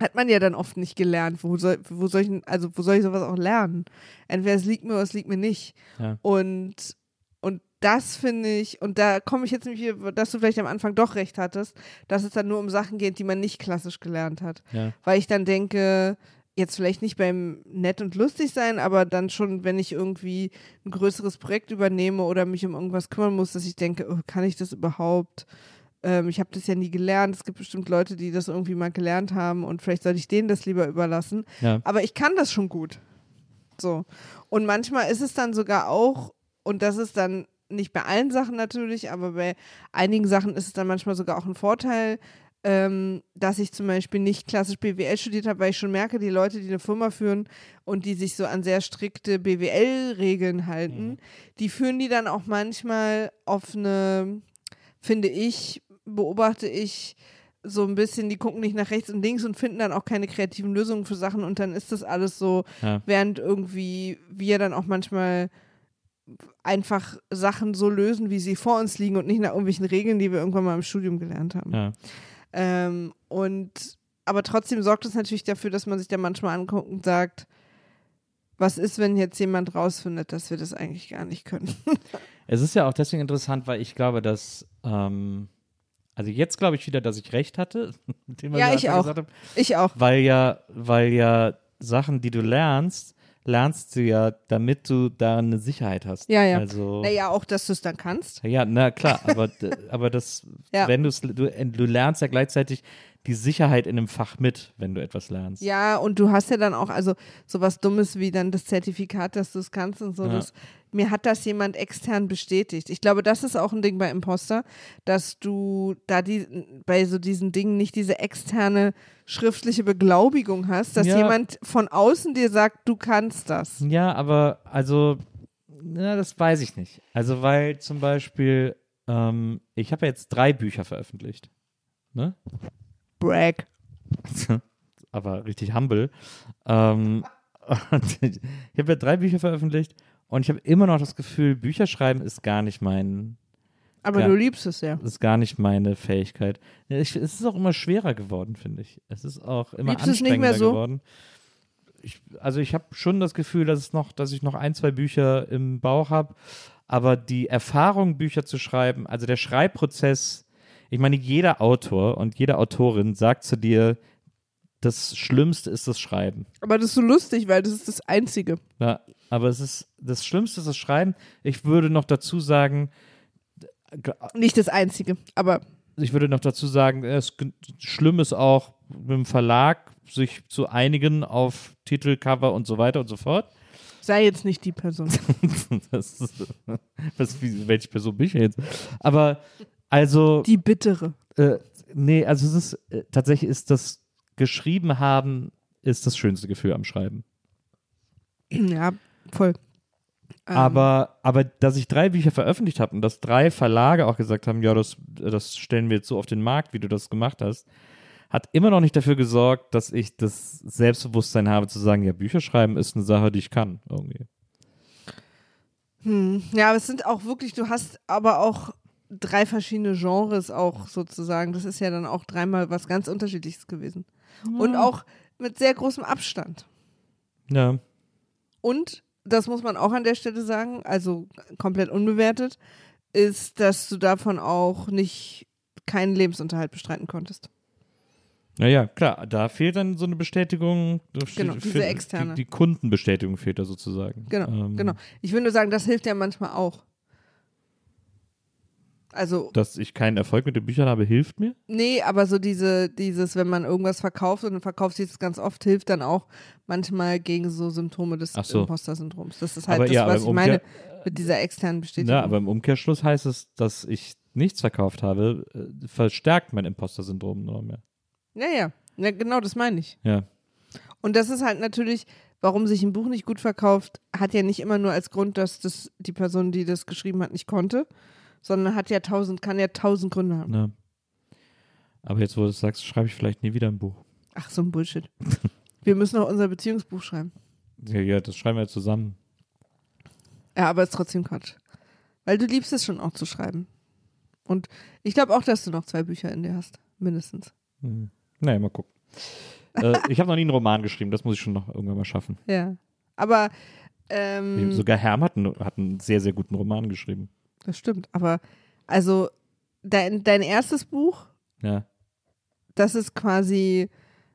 hat man ja dann oft nicht gelernt. Wo soll, wo soll ich, also wo soll ich sowas auch lernen? Entweder es liegt mir oder es liegt mir nicht. Ja. Und, und das finde ich, und da komme ich jetzt nämlich, wieder, dass du vielleicht am Anfang doch recht hattest, dass es dann nur um Sachen geht, die man nicht klassisch gelernt hat. ja, Weil ich dann denke, jetzt vielleicht nicht beim nett und lustig sein, aber dann schon, wenn ich irgendwie ein größeres Projekt übernehme oder mich um irgendwas kümmern muss, dass ich denke, oh, kann ich das überhaupt? Ähm, ich habe das ja nie gelernt. Es gibt bestimmt Leute, die das irgendwie mal gelernt haben und vielleicht sollte ich denen das lieber überlassen. Ja. Aber ich kann das schon gut. So. Und manchmal ist es dann sogar auch, und das ist dann nicht bei allen Sachen natürlich, aber bei einigen Sachen ist es dann manchmal sogar auch ein Vorteil, ähm, dass ich zum Beispiel nicht klassisch BWL studiert habe, weil ich schon merke, die Leute, die eine Firma führen und die sich so an sehr strikte BWL-Regeln halten, die führen die dann auch manchmal auf eine, finde ich, beobachte ich so ein bisschen, die gucken nicht nach rechts und links und finden dann auch keine kreativen Lösungen für Sachen und dann ist das alles so, Ja. während irgendwie wir dann auch manchmal einfach Sachen so lösen, wie sie vor uns liegen und nicht nach irgendwelchen Regeln, die wir irgendwann mal im Studium gelernt haben. Ja. Ähm, und aber trotzdem sorgt es natürlich dafür, dass man sich da manchmal anguckt und sagt, was ist, wenn jetzt jemand rausfindet, dass wir das eigentlich gar nicht können? Es ist ja auch deswegen interessant, weil ich glaube, dass, ähm, also jetzt glaube ich wieder, dass ich recht hatte, mit dem was Ja, ich auch. gesagt habe. Ich auch. Weil ja, weil ja Sachen, die du lernst, lernst du ja, damit du da eine Sicherheit hast. Ja, ja. Also, Naja, auch, dass du es dann kannst. ja, na klar, aber, aber das, Ja. wenn du, du lernst ja gleichzeitig die Sicherheit in einem Fach mit, wenn du etwas lernst. Ja, und du hast ja dann auch, also sowas Dummes wie dann das Zertifikat, dass du es kannst und so. Ja. Das, mir hat das jemand extern bestätigt. Ich glaube, das ist auch ein Ding bei Imposter, dass du da die, bei so diesen Dingen nicht diese externe schriftliche Beglaubigung hast, dass Ja. jemand von außen dir sagt, du kannst das. Ja, aber also, na, das weiß ich nicht. Also, weil zum Beispiel, ähm, ich habe ja jetzt drei Bücher veröffentlicht. Ne? Brag. aber richtig humble. Ähm, ich habe ja drei Bücher veröffentlicht und ich habe immer noch das Gefühl, Bücher schreiben ist gar nicht mein, Aber Ja. du liebst es ja. ist gar nicht meine Fähigkeit. Ich, es ist auch immer schwerer geworden, finde ich. Es ist auch immer Liebst es nicht anstrengender mehr so? geworden. Ich, also ich habe schon das Gefühl, dass es noch, dass ich noch ein, zwei Bücher im Bauch habe, aber die Erfahrung, Bücher zu schreiben, also der Schreibprozess, ich meine, jeder Autor und jede Autorin sagt zu dir, das Schlimmste ist das Schreiben. Aber das ist so lustig, weil das ist das Einzige. Ja, aber es ist das Schlimmste ist das Schreiben. Ich würde noch dazu sagen, Nicht das Einzige, aber ich würde noch dazu sagen, es schlimm ist auch mit dem Verlag, sich zu einigen auf Titel, Cover und so weiter und so fort. sei jetzt nicht die Person. Das wie, welche Person bin ich jetzt? Aber also, Die bittere. äh, nee, also es ist äh, tatsächlich ist das Geschrieben haben ist das schönste Gefühl am Schreiben. Ja, voll. Ähm, Aber, aber dass ich drei Bücher veröffentlicht habe und dass drei Verlage auch gesagt haben, ja, das, das stellen wir jetzt so auf den Markt, wie du das gemacht hast, hat immer noch nicht dafür gesorgt, dass ich das Selbstbewusstsein habe zu sagen, ja, Bücher schreiben ist eine Sache, die ich kann irgendwie. Hm. Ja, aber es sind auch wirklich, du hast aber auch drei verschiedene Genres auch sozusagen. Das ist ja dann auch dreimal was ganz Unterschiedliches gewesen. Und auch mit sehr großem Abstand. Ja, Und, das muss man auch an der Stelle sagen, also komplett unbewertet, ist, dass du davon auch nicht keinen Lebensunterhalt bestreiten konntest. naja, klar, da fehlt dann so eine Bestätigung. Genau, diese externe. Die, die Kundenbestätigung fehlt da sozusagen. Genau, Ähm, genau. Ich will nur sagen, das hilft ja manchmal auch. Also, Dass ich keinen Erfolg mit den Büchern habe, hilft mir. Nee, aber so diese, dieses, wenn man irgendwas verkauft und verkauft sich das ganz oft, hilft dann auch manchmal gegen so Symptome des Ach so. Imposter-Syndroms. Das ist halt Aber das, ja, was ich meine mit dieser externen Bestätigung. Ja, aber im Umkehrschluss heißt es, dass ich nichts verkauft habe, äh, verstärkt mein Imposter-Syndrom noch mehr. ja, ja, ja, genau, das meine ich. Ja. Und das ist halt natürlich, warum sich ein Buch nicht gut verkauft, hat ja nicht immer nur als Grund, dass das die Person, die das geschrieben hat, nicht konnte, sondern hat ja tausend, kann ja tausend Gründe haben. Ja. Aber jetzt, wo du es sagst, schreibe ich vielleicht nie wieder ein Buch. Ach, so ein Bullshit. Wir müssen auch unser Beziehungsbuch schreiben. Ja, ja das schreiben wir zusammen. Ja, aber ist trotzdem Quatsch. Weil du liebst es schon auch zu schreiben. Und ich glaube auch, dass du noch zwei Bücher in dir hast. Mindestens. Hm. Naja, mal gucken. äh, ich habe noch nie einen Roman geschrieben, das muss ich schon noch irgendwann mal schaffen. Ja. Aber, ähm, Sogar Herm hat einen, hat einen sehr, sehr guten Roman geschrieben. Das stimmt. Aber, also, dein, dein erstes Buch, Ja. das ist quasi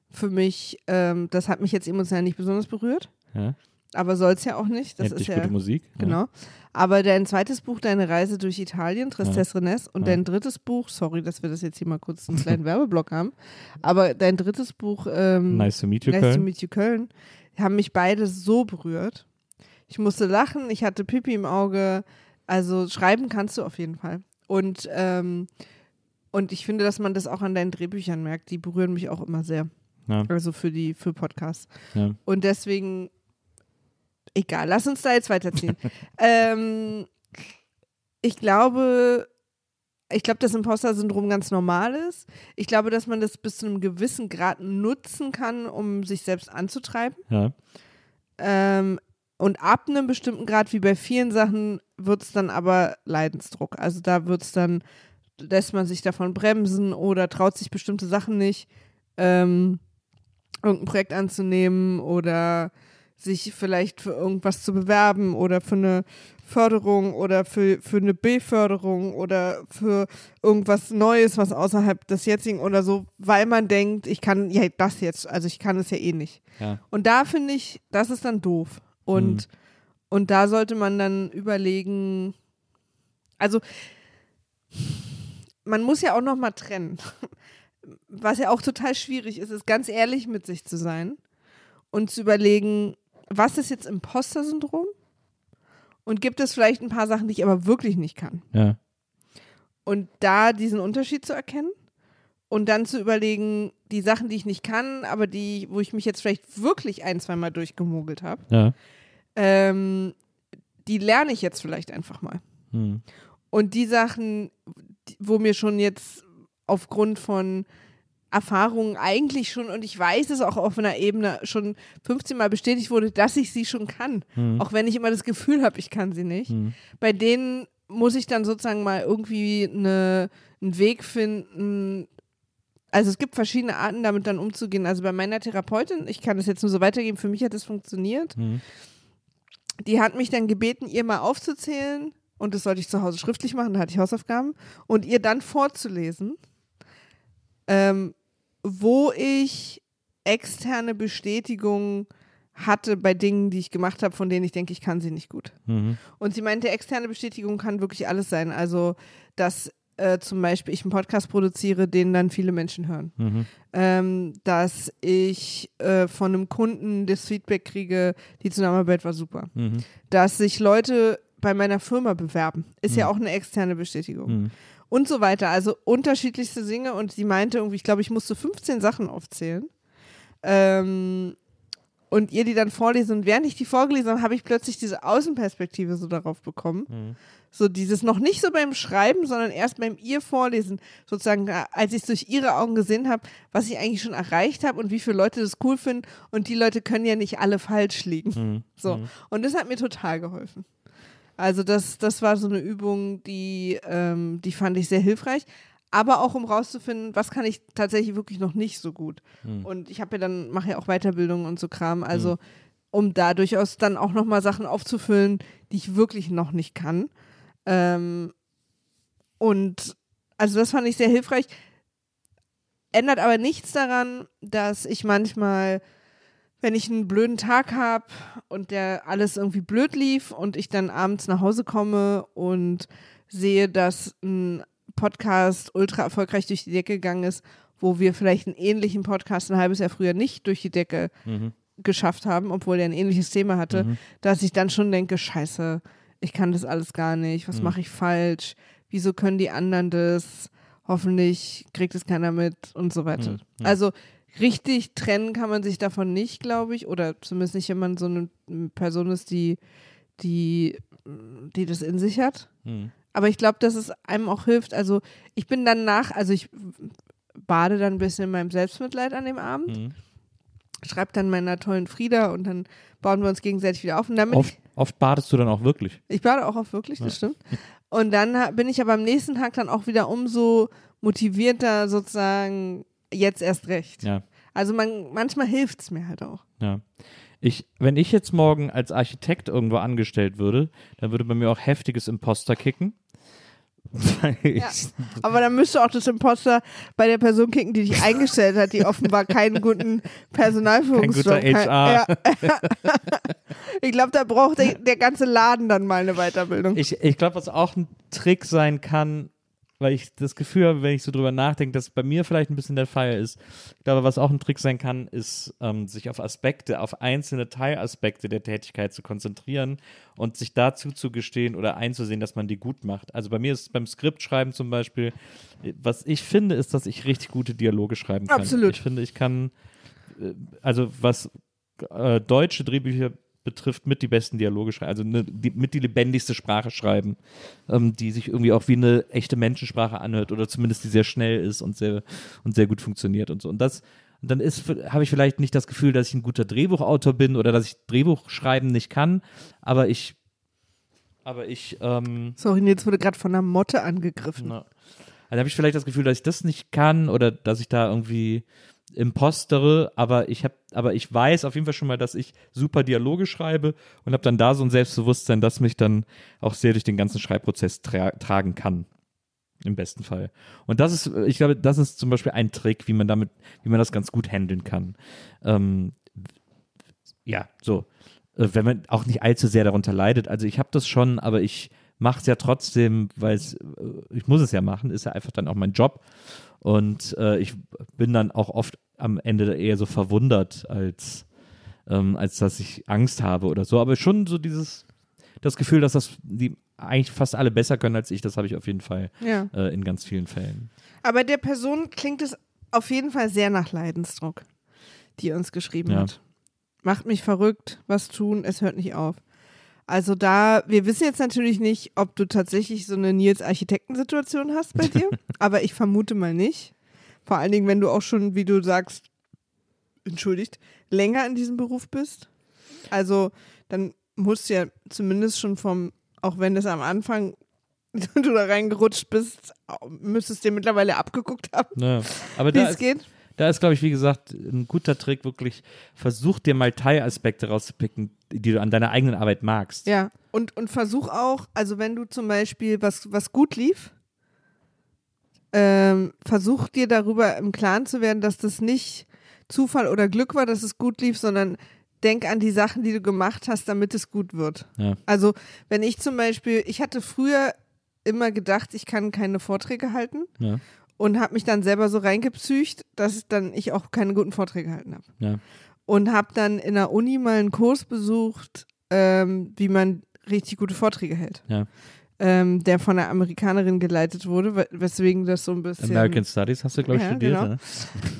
für mich, ähm, das hat mich jetzt emotional nicht besonders berührt. ja. aber soll es ja auch nicht. Das Endlich ist ja gute Musik. Ja. Genau. Aber dein zweites Buch, Deine Reise durch Italien, Tristesse Rennes, und Ja. dein drittes Buch, sorry, dass wir das jetzt hier mal kurz einen kleinen Werbeblock haben, aber dein drittes Buch, ähm, Nice to meet you, Nice to Köln. Meet You Köln, haben mich beide so berührt. Ich musste lachen, ich hatte Pipi im Auge. Also schreiben kannst du auf jeden Fall. Und, ähm, und ich finde, dass man das auch an deinen Drehbüchern merkt. Die berühren mich auch immer sehr. Ja. Also für die für Podcasts. Ja. Und deswegen, egal, lass uns da jetzt weiterziehen. ähm, ich glaube, ich glaube, dass Imposter-Syndrom ganz normal ist. Ich glaube, dass man das bis zu einem gewissen Grad nutzen kann, um sich selbst anzutreiben. Ja. Ähm, und ab einem bestimmten Grad, wie bei vielen Sachen, wird es dann aber Leidensdruck. Also da wird es dann, lässt man sich davon bremsen oder traut sich bestimmte Sachen nicht, ähm, irgendein Projekt anzunehmen oder sich vielleicht für irgendwas zu bewerben oder für eine Förderung oder für, für eine Beförderung oder für irgendwas Neues, was außerhalb des jetzigen oder so, weil man denkt, ich kann ja das jetzt, also ich kann es ja eh nicht. Ja. Und da finde ich, das ist dann doof. Und, und da sollte man dann überlegen, also man muss ja auch noch mal trennen. Was ja auch total schwierig ist, ist ganz ehrlich mit sich zu sein und zu überlegen, was ist jetzt Imposter-Syndrom? Und gibt es vielleicht ein paar Sachen, die ich aber wirklich nicht kann? Ja. Und da diesen Unterschied zu erkennen und dann zu überlegen, die Sachen, die ich nicht kann, aber die, wo ich mich jetzt vielleicht wirklich ein, zweimal durchgemogelt habe, Ja. Ähm, die lerne ich jetzt vielleicht einfach mal. Hm. Und die Sachen, wo mir schon jetzt aufgrund von Erfahrungen eigentlich schon, und ich weiß es auch auf einer Ebene schon 15 Mal bestätigt wurde, dass ich sie schon kann. Hm. Auch wenn ich immer das Gefühl habe, ich kann sie nicht. Hm. Bei denen muss ich dann sozusagen mal irgendwie eine, einen Weg finden. Also es gibt verschiedene Arten, damit dann umzugehen. Also bei meiner Therapeutin, ich kann das jetzt nur so weitergeben, für mich hat das funktioniert. Hm. Die hat mich dann gebeten, ihr mal aufzuzählen, und das sollte ich zu Hause schriftlich machen, da hatte ich Hausaufgaben, und ihr dann vorzulesen, ähm, wo ich externe Bestätigung hatte bei Dingen, die ich gemacht habe, von denen ich denke, ich kann sie nicht gut. Mhm. Und sie meinte, externe Bestätigung kann wirklich alles sein. Also, dass äh, zum Beispiel ich einen Podcast produziere, den dann viele Menschen hören. Mhm. Ähm, dass ich äh, von einem Kunden das Feedback kriege, die Zusammenarbeit war super. Mhm. Dass sich Leute bei meiner Firma bewerben, ist ja auch eine externe Bestätigung. Mhm. Und so weiter. Also unterschiedlichste Dinge. Und sie meinte irgendwie, ich glaube, ich musste 15 Sachen aufzählen. Ähm, und ihr die dann vorlesen. Und während ich die vorgelesen habe, habe ich plötzlich diese Außenperspektive so darauf bekommen. Mhm. So dieses noch nicht so beim Schreiben, sondern erst beim ihr Vorlesen, sozusagen, äh, als ich es durch ihre Augen gesehen habe, was ich eigentlich schon erreicht habe und wie viele Leute das cool finden. Und die Leute können ja nicht alle falsch liegen. Mhm. So. Und das hat mir total geholfen. Also das, das war so eine Übung, die, ähm, die fand ich sehr hilfreich. Aber auch um rauszufinden, was kann ich tatsächlich wirklich noch nicht so gut. Mhm. Und ich habe ja dann, mache ja auch Weiterbildung und so Kram. Also um da durchaus dann auch nochmal Sachen aufzufüllen, die ich wirklich noch nicht kann. Ähm, und also das fand ich sehr hilfreich. Ändert aber nichts daran, dass ich manchmal, wenn ich einen blöden Tag habe und der alles irgendwie blöd lief und ich dann abends nach Hause komme und sehe, dass ein Podcast ultra erfolgreich durch die Decke gegangen ist, wo wir vielleicht einen ähnlichen Podcast ein halbes Jahr früher nicht durch die Decke Mhm. geschafft haben, obwohl der ein ähnliches Thema hatte, Mhm. dass ich dann schon denke, scheiße, ich kann das alles gar nicht, was Mhm. mache ich falsch, wieso können die anderen das, hoffentlich kriegt es keiner mit und so weiter. Mhm. Ja. Also richtig trennen kann man sich davon nicht, glaube ich, oder zumindest nicht, wenn man so eine Person ist, die, die, die das in sich hat. Mhm. Aber ich glaube, dass es einem auch hilft. Also ich bin dann nach, also ich bade dann ein bisschen in meinem Selbstmitleid an dem Abend, Mhm. schreibe dann meiner tollen Frieda und dann bauen wir uns gegenseitig wieder auf. Und dann bin Oft, oft badest du dann auch wirklich. ich, bade auch auf wirklich, das stimmt. Und dann bin ich aber am nächsten Tag dann auch wieder umso motivierter sozusagen jetzt erst recht. Ja. Also man, manchmal hilft es mir halt auch. Ja. Ich, wenn ich jetzt morgen als Architekt irgendwo angestellt würde, dann würde bei mir auch heftiges Imposter kicken, Ja. Aber dann müsste auch das Imposter bei der Person kicken, die dich eingestellt hat, die offenbar keinen guten Personalführungsjob Kein guter HR. Ja. ich glaube, da braucht der, der ganze Laden dann mal eine Weiterbildung. Ich, ich glaube, was auch ein Trick sein kann, weil ich das Gefühl habe, wenn ich so drüber nachdenke, dass bei mir vielleicht ein bisschen der Fall ist. Ich glaube, was auch ein Trick sein kann, ist, ähm, sich auf Aspekte, auf einzelne Teilaspekte der Tätigkeit zu konzentrieren und sich dazu zu gestehen oder einzusehen, dass man die gut macht. Also bei mir ist beim Skriptschreiben zum Beispiel, was ich finde, ist, dass ich richtig gute Dialoge schreiben kann. Absolut. Ich finde, ich kann, äh, also was äh, deutsche Drehbücher betrifft, mit die besten Dialoge schreiben, also ne, die, mit die lebendigste Sprache schreiben, ähm, die sich irgendwie auch wie eine echte Menschensprache anhört oder zumindest die sehr schnell ist und sehr und sehr gut funktioniert und so. Und das dann ist habe ich vielleicht nicht das Gefühl, dass ich ein guter Drehbuchautor bin oder dass ich Drehbuch schreiben nicht kann, aber ich aber ich ähm, Sorry, Nils wurde gerade von einer Motte angegriffen. na, also habe ich vielleicht das Gefühl, dass ich das nicht kann oder dass ich da irgendwie impostere, aber ich habe, aber ich weiß auf jeden Fall schon mal, dass ich super Dialoge schreibe und habe dann da so ein Selbstbewusstsein, das mich dann auch sehr durch den ganzen Schreibprozess tra tragen kann. Im besten Fall. Und das ist, ich glaube, das ist zum Beispiel ein Trick, wie man damit, wie man das ganz gut handeln kann. Ähm, ja, so. Äh, Wenn man auch nicht allzu sehr darunter leidet. Also ich habe das schon, aber ich mache es ja trotzdem, weil äh, ich muss es ja machen, ist ja einfach dann auch mein Job. Und äh, ich bin dann auch oft am Ende eher so verwundert, als, ähm, als dass ich Angst habe oder so. Aber schon so dieses, das Gefühl, dass das die eigentlich fast alle besser können als ich, das habe ich auf jeden Fall Ja. äh, in ganz vielen Fällen. Aber der Person klingt es auf jeden Fall sehr nach Leidensdruck, die uns geschrieben Ja. hat. Macht mich verrückt, was tun, es hört nicht auf. Also da, wir wissen jetzt natürlich nicht, ob du tatsächlich so eine Nils-Architekten-Situation hast bei dir, aber ich vermute mal nicht. Vor allen Dingen, wenn du auch schon, wie du sagst, entschuldigt, länger in diesem Beruf bist. Also dann musst du ja zumindest schon vom, auch wenn es am Anfang du da reingerutscht bist, müsstest du dir mittlerweile abgeguckt haben, Ja. Aber wie da es ist, geht. da ist, glaube ich, wie gesagt, ein guter Trick, wirklich, versuch dir mal Teilaspekte rauszupicken, die du an deiner eigenen Arbeit magst. Ja, und, und versuch auch, also wenn du zum Beispiel was, was gut lief, ähm, versuch dir darüber im Klaren zu werden, dass das nicht Zufall oder Glück war, dass es gut lief, sondern denk an die Sachen, die du gemacht hast, damit es gut wird. Ja. Also wenn ich zum Beispiel, ich hatte früher immer gedacht, ich kann keine Vorträge halten Ja. und habe mich dann selber so reingepsycht, dass dann ich auch keine guten Vorträge gehalten habe. Ja. und habe dann in der Uni mal einen Kurs besucht, ähm, wie man richtig gute Vorträge hält. Ja. Ähm, der von einer Amerikanerin geleitet wurde, we- weswegen das so ein bisschen. American Studies hast du, glaube ich, Ja, studiert. genau. ne?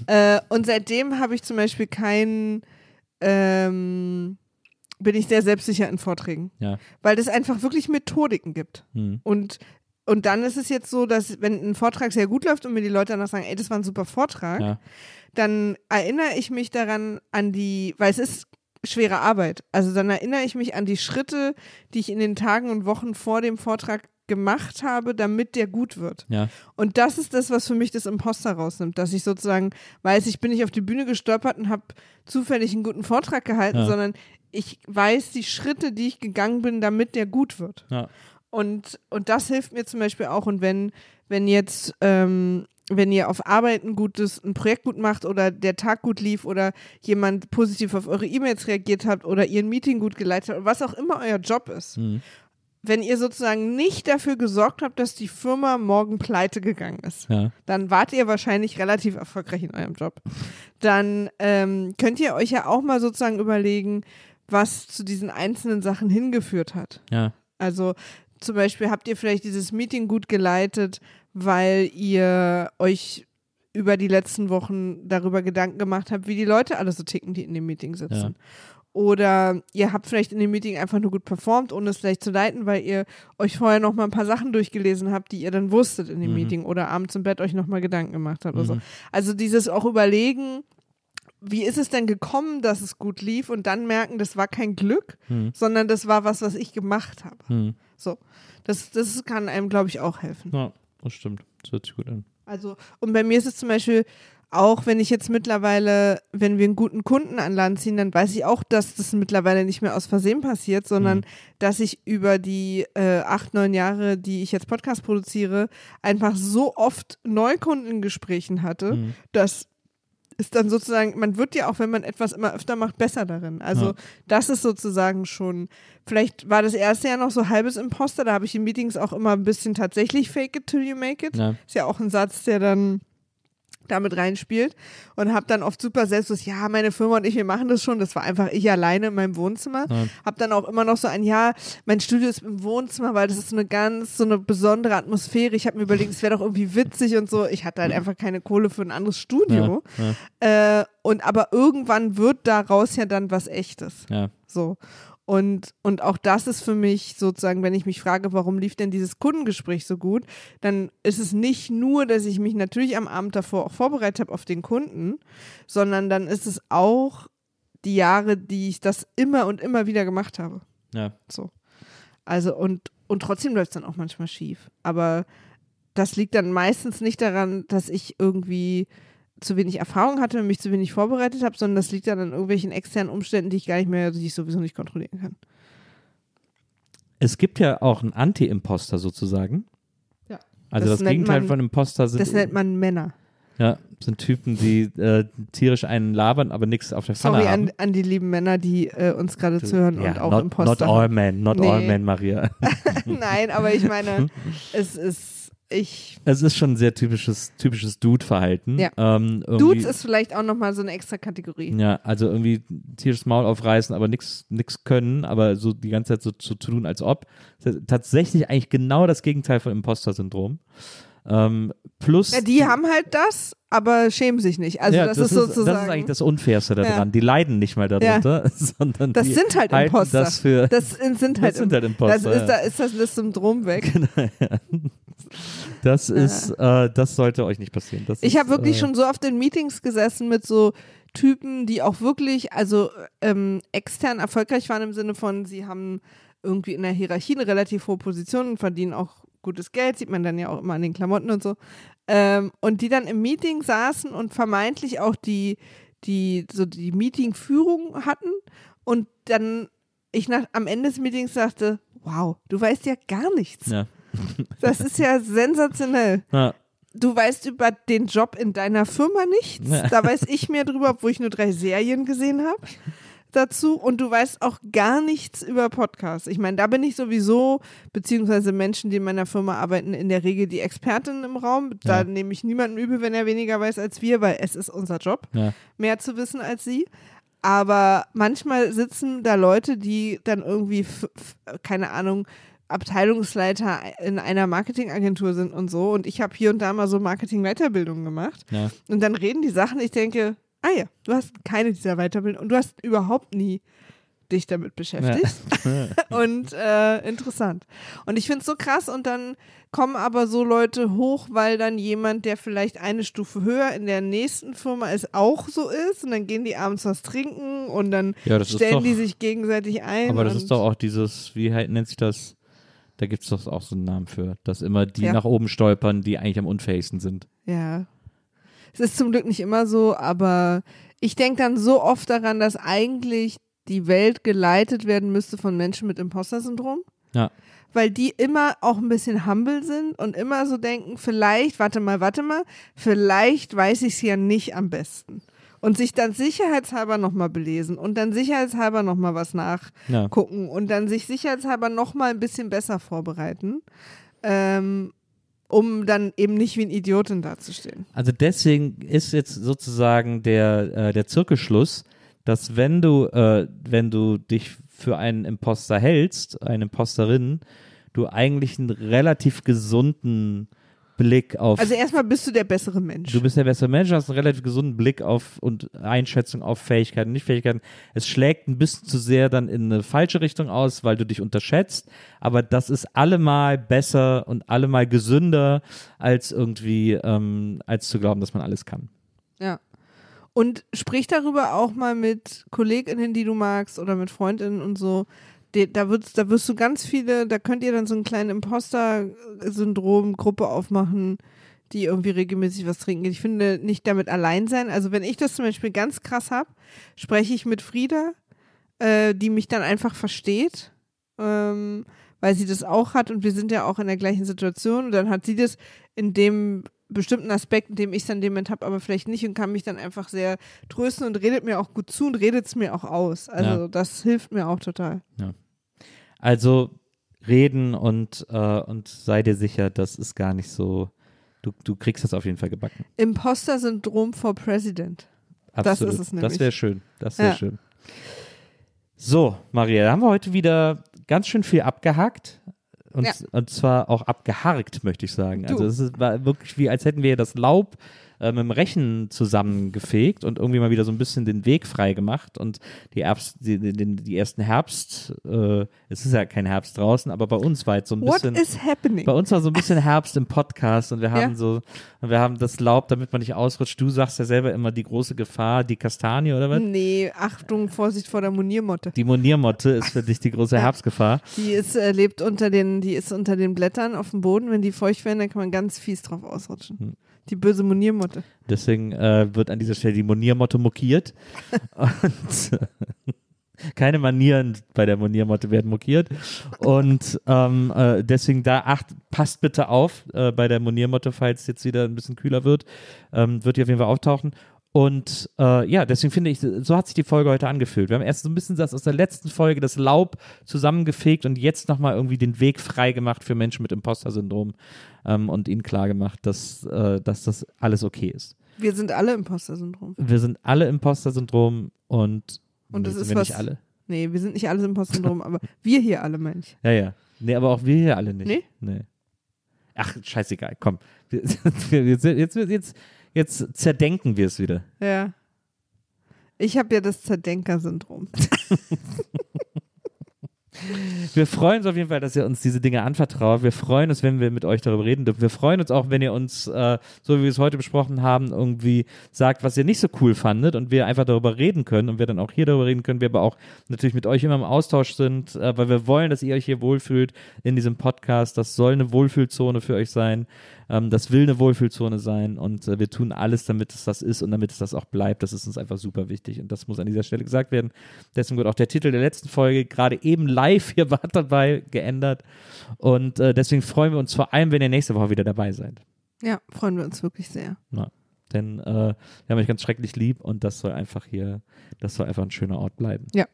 Äh, und seitdem habe ich zum Beispiel keinen, ähm, bin ich sehr selbstsicher in Vorträgen, Ja. weil es einfach wirklich Methodiken gibt. Hm. Und und dann ist es jetzt so, dass wenn ein Vortrag sehr gut läuft und mir die Leute danach sagen, ey, das war ein super Vortrag, Ja. dann erinnere ich mich daran an die, weil es ist schwere Arbeit. Also dann erinnere ich mich an die Schritte, die ich in den Tagen und Wochen vor dem Vortrag gemacht habe, damit der gut wird. Ja. Und das ist das, was für mich das Imposter rausnimmt, dass ich sozusagen weiß, ich bin nicht auf die Bühne gestolpert und habe zufällig einen guten Vortrag gehalten, Ja. sondern ich weiß die Schritte, die ich gegangen bin, damit der gut wird. Ja. Und, und das hilft mir zum Beispiel auch. Und wenn, wenn jetzt, ähm, wenn ihr auf Arbeit ein gutes, ein Projekt gut macht oder der Tag gut lief oder jemand positiv auf eure E-Mails reagiert habt oder ihr ein Meeting gut geleitet habt, was auch immer euer Job ist, Hm. wenn ihr sozusagen nicht dafür gesorgt habt, dass die Firma morgen pleite gegangen ist, Ja. dann wart ihr wahrscheinlich relativ erfolgreich in eurem Job. Dann ähm, könnt ihr euch ja auch mal sozusagen überlegen, was zu diesen einzelnen Sachen hingeführt hat. Ja. Also zum Beispiel habt ihr vielleicht dieses Meeting gut geleitet, weil ihr euch über die letzten Wochen darüber Gedanken gemacht habt, wie die Leute alle so ticken, die in dem Meeting sitzen. Oder ihr habt vielleicht in dem Meeting einfach nur gut performt, ohne es vielleicht zu leiten, weil ihr euch vorher noch mal ein paar Sachen durchgelesen habt, die ihr dann wusstet in dem Mhm. Meeting oder abends im Bett euch noch mal Gedanken gemacht habt oder so. Mhm. Also dieses auch überlegen, wie ist es denn gekommen, dass es gut lief und dann merken, das war kein Glück, Hm. sondern das war was, was ich gemacht habe. Hm. So, das, das kann einem, glaube ich, auch helfen. Ja, das stimmt. Das hört sich gut an. Also, und bei mir ist es zum Beispiel auch wenn ich jetzt mittlerweile, wenn wir einen guten Kunden an Land ziehen, dann weiß ich auch, dass das mittlerweile nicht mehr aus Versehen passiert, sondern Mhm. dass ich über die äh, acht, neun Jahre, die ich jetzt Podcast produziere, einfach so oft Neukundengesprächen hatte, Mhm. dass ist dann sozusagen, man wird ja auch, wenn man etwas immer öfter macht, besser darin. Also Ja. das ist sozusagen schon, vielleicht war das erste Jahr noch so halbes Imposter, da habe ich in Meetings auch immer ein bisschen tatsächlich fake it till you make it. Ja. Ist ja auch ein Satz, der dann damit reinspielt und habe dann oft super selbstlos, ja, meine Firma und ich, wir machen das schon. Das war einfach ich alleine in meinem Wohnzimmer. Ja. Hab dann auch immer noch so ein, ja, mein Studio ist im Wohnzimmer, weil das ist so eine ganz, so eine besondere Atmosphäre. Ich habe mir überlegt, es wäre doch irgendwie witzig und so. Ich hatte halt einfach keine Kohle für ein anderes Studio. Ja, Äh, und aber irgendwann wird daraus ja dann was Echtes. ja. So. Und, und auch das ist für mich sozusagen, wenn ich mich frage, warum lief denn dieses Kundengespräch so gut, dann ist es nicht nur, dass ich mich natürlich am Abend davor auch vorbereitet habe auf den Kunden, sondern dann ist es auch die Jahre, die ich das immer und immer wieder gemacht habe. ja. So. Also und, und trotzdem läuft es dann auch manchmal schief. Aber das liegt dann meistens nicht daran, dass ich irgendwie zu wenig Erfahrung hatte und mich zu wenig vorbereitet habe, sondern das liegt dann an irgendwelchen externen Umständen, die ich gar nicht mehr, die ich sowieso nicht kontrollieren kann. Es gibt ja auch einen Anti-Imposter sozusagen. Ja. Also Das das, Gegenteil man- von Imposter sind, Das nennt man Männer. ja, sind Typen, die äh, tierisch einen labern, aber nichts auf der Pfanne Sorry haben. an, an die lieben Männer, die äh, uns gerade zuhören und auch not, Imposter. Not all men, not Nee. all men, Maria. Nein, aber ich meine, es ist, ich, Es ist schon ein sehr typisches, typisches Dude-Verhalten. Ja. Ähm, Dudes ist vielleicht auch nochmal so eine extra Kategorie. Ja, also irgendwie tierisches Maul aufreißen, aber nichts können, aber so die ganze Zeit so zu tun, als ob. Das tatsächlich eigentlich genau das Gegenteil von Imposter-Syndrom. Ähm, plus. Ja, die haben halt das, aber schämen sich nicht. Also ja, das, ist sozusagen. Das ist eigentlich das Unfairste daran. Ja. Die leiden nicht mal darunter, sondern Das die sind halt Imposter. das für. Das sind, halt, Das sind halt Imposter, Das ist, ja. da ist das, das Syndrom weg. Das ist, äh, das sollte euch nicht passieren. Das Ich habe wirklich äh, schon so oft in Meetings gesessen mit so Typen, die auch wirklich, also ähm, extern erfolgreich waren im Sinne von, sie haben irgendwie in der Hierarchie eine relativ hohe Position und verdienen auch gutes Geld, sieht man dann ja auch immer an den Klamotten und so. Ähm, und die dann im Meeting saßen und vermeintlich auch die, die, so die Meetingführung hatten und dann ich nach, am Ende des Meetings sagte, wow, du weißt ja gar nichts. Ja. Das ist ja sensationell Ja, du weißt über den Job in deiner Firma nichts. Ja. Da weiß ich mehr drüber, obwohl ich nur drei Serien gesehen habe dazu. Und du weißt auch gar nichts über Podcasts. Ich meine, da bin ich sowieso, beziehungsweise Menschen, die in meiner Firma arbeiten, in der Regel die Expertin im Raum. Da Ja. nehme ich niemanden übel, wenn er weniger weiß als wir, weil es ist unser Job, ja. mehr zu wissen als sie. Aber manchmal sitzen da Leute, die dann irgendwie, keine Ahnung, Abteilungsleiter in einer Marketingagentur sind und so. Und ich habe hier und da mal so Marketing-Weiterbildung gemacht. ja. Und dann reden die Sachen, ich denke, ah ja, du hast keine dieser Weiterbildungen und du hast überhaupt nie dich damit beschäftigt. und äh, interessant. Und ich finde es so krass und dann kommen aber so Leute hoch, weil dann jemand, der vielleicht eine Stufe höher in der nächsten Firma ist, auch so ist und dann gehen die abends was trinken und dann Ja, stellen doch- die sich gegenseitig ein. Aber das ist doch auch dieses, wie halt nennt sich das? Da gibt es doch auch so einen Namen für, dass immer die Ja. nach oben stolpern, die eigentlich am unfähigsten sind. Ja. Es ist zum Glück nicht immer so, aber ich denke dann so oft daran, dass eigentlich die Welt geleitet werden müsste von Menschen mit Imposter-Syndrom. Ja. Weil die immer auch ein bisschen humble sind und immer so denken, vielleicht, warte mal, warte mal, vielleicht weiß ich es ja nicht am besten. Und sich dann sicherheitshalber nochmal belesen und dann sicherheitshalber nochmal was nachgucken Ja. und dann sich sicherheitshalber nochmal ein bisschen besser vorbereiten, ähm, um dann eben nicht wie ein Idiotin dazustehen. Also deswegen ist jetzt sozusagen der, äh, der Zirkelschluss, dass wenn du, äh, wenn du dich für einen Imposter hältst, eine Imposterin, du eigentlich einen relativ gesunden Blick auf Also erstmal bist du der bessere Mensch. Du bist der bessere Mensch, hast einen relativ gesunden Blick auf und Einschätzung auf Fähigkeiten, nicht Fähigkeiten. Es schlägt ein bisschen zu sehr dann in eine falsche Richtung aus, weil du dich unterschätzt. Aber das ist allemal besser und allemal gesünder, als irgendwie, ähm, als zu glauben, dass man alles kann. Ja. Und sprich darüber auch mal mit KollegInnen, die du magst oder mit Freundinnen und so. Da, wird's, da wirst du ganz viele, da könnt ihr dann so einen kleinen Imposter-Syndrom-Gruppe aufmachen, die irgendwie regelmäßig was trinken. Ich finde nicht damit allein sein. Also wenn ich das zum Beispiel ganz krass habe, spreche ich mit Frieda, äh, die mich dann einfach versteht, ähm, weil sie das auch hat und wir sind ja auch in der gleichen Situation und dann hat sie das in dem bestimmten Aspekt, in dem ich es dann dem Moment habe, aber vielleicht nicht und kann mich dann einfach sehr trösten und redet mir auch gut zu und redet es mir auch aus. Also Ja. das hilft mir auch total. Also reden und, äh, und sei dir sicher, das ist gar nicht so. Du, du kriegst das auf jeden Fall gebacken. Imposter-Syndrom for President. Das Absolut. ist es Das nämlich. wäre schön. Das wäre Ja. schön. So, Maria, da haben wir heute wieder ganz schön viel abgehakt. Und, Ja. und zwar auch abgeharkt, möchte ich sagen. Du. Also es ist, war wirklich wie, als hätten wir das Laub äh, mit dem Rechen zusammengefegt und irgendwie mal wieder so ein bisschen den Weg frei gemacht und die, Herbst, die, die, die, ersten Herbst, äh, es ist ja kein Herbst draußen, aber bei uns war jetzt so ein What bisschen. is happening? Bei uns war so ein bisschen Herbst im Podcast und wir haben Ja. so, und wir haben das Laub, damit man nicht ausrutscht. Du sagst ja selber immer die große Gefahr, die Kastanie oder was? Nee, Achtung, Vorsicht vor der Moniermotte. Die Moniermotte ist für dich die große. Herbstgefahr. Die ist, äh, lebt unter den, die ist unter den Blättern auf dem Boden. Wenn die feucht werden, dann kann man ganz fies drauf ausrutschen. Hm. Die böse Moniermotte. Deswegen äh, wird an dieser Stelle die Moniermotte mokiert. und äh, keine Manieren bei der Moniermotte werden mokiert. Und ähm, äh, deswegen da acht, passt bitte auf äh, bei der Moniermotte, falls jetzt wieder ein bisschen kühler wird. Ähm, wird die auf jeden Fall auftauchen. Und äh, ja, deswegen finde ich, so hat sich die Folge heute angefühlt. Wir haben erst so ein bisschen das aus der letzten Folge das Laub zusammengefegt und jetzt nochmal irgendwie den Weg frei gemacht für Menschen mit Imposter-Syndrom ähm, und ihnen klar gemacht, dass, äh, dass das alles okay ist. Wir sind alle Imposter-Syndrom. Wir sind alle Imposter-Syndrom und, Und nee, das sind ist wir was- nicht alle. Nee, wir sind nicht alle Imposter-Syndrom, aber wir hier alle, Mensch. Ja, ja. Nee, aber auch wir hier alle nicht. Nee? Nee. Ach, scheißegal, komm. Jetzt, jetzt, jetzt, jetzt, jetzt zerdenken wir es wieder. Ja. Ich habe ja das Zerdenker-Syndrom. Wir freuen uns auf jeden Fall, dass ihr uns diese Dinge anvertraut. Wir freuen uns, wenn wir mit euch darüber reden dürfen. Wir freuen uns auch, wenn ihr uns, äh, so wie wir es heute besprochen haben, irgendwie sagt, was ihr nicht so cool fandet und wir einfach darüber reden können und wir dann auch hier darüber reden können. Wir aber auch natürlich mit euch immer im Austausch sind, äh, weil wir wollen, dass ihr euch hier wohlfühlt in diesem Podcast. Das soll eine Wohlfühlzone für euch sein. Ähm, das will eine Wohlfühlzone sein und äh, wir tun alles, damit es das ist und damit es das auch bleibt. Das ist uns einfach super wichtig und das muss an dieser Stelle gesagt werden. Deswegen wird auch der Titel der letzten Folge gerade eben live, ihr wart dabei, geändert und äh, deswegen freuen wir uns vor allem, wenn ihr nächste Woche wieder dabei seid. Ja, freuen wir uns wirklich sehr. Denn äh, wir haben euch ganz schrecklich lieb und das soll einfach hier, das soll einfach ein schöner Ort bleiben. Ja.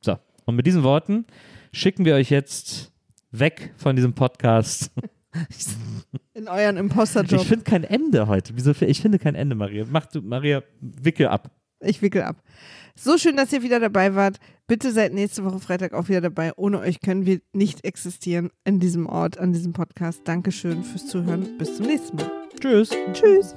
So, und mit diesen Worten schicken wir euch jetzt weg von diesem Podcast. In euren Ich Imposter-Job. finde kein Ende heute. Wieso? Ich finde kein Ende, Maria. Mach du, Maria, wickel ab. Ich wickel ab. So schön, dass ihr wieder dabei wart. Bitte seid nächste Woche Freitag auch wieder dabei. Ohne euch können wir nicht existieren in diesem Ort, an diesem Podcast. Dankeschön fürs Zuhören. Bis zum nächsten Mal. Tschüss. Tschüss.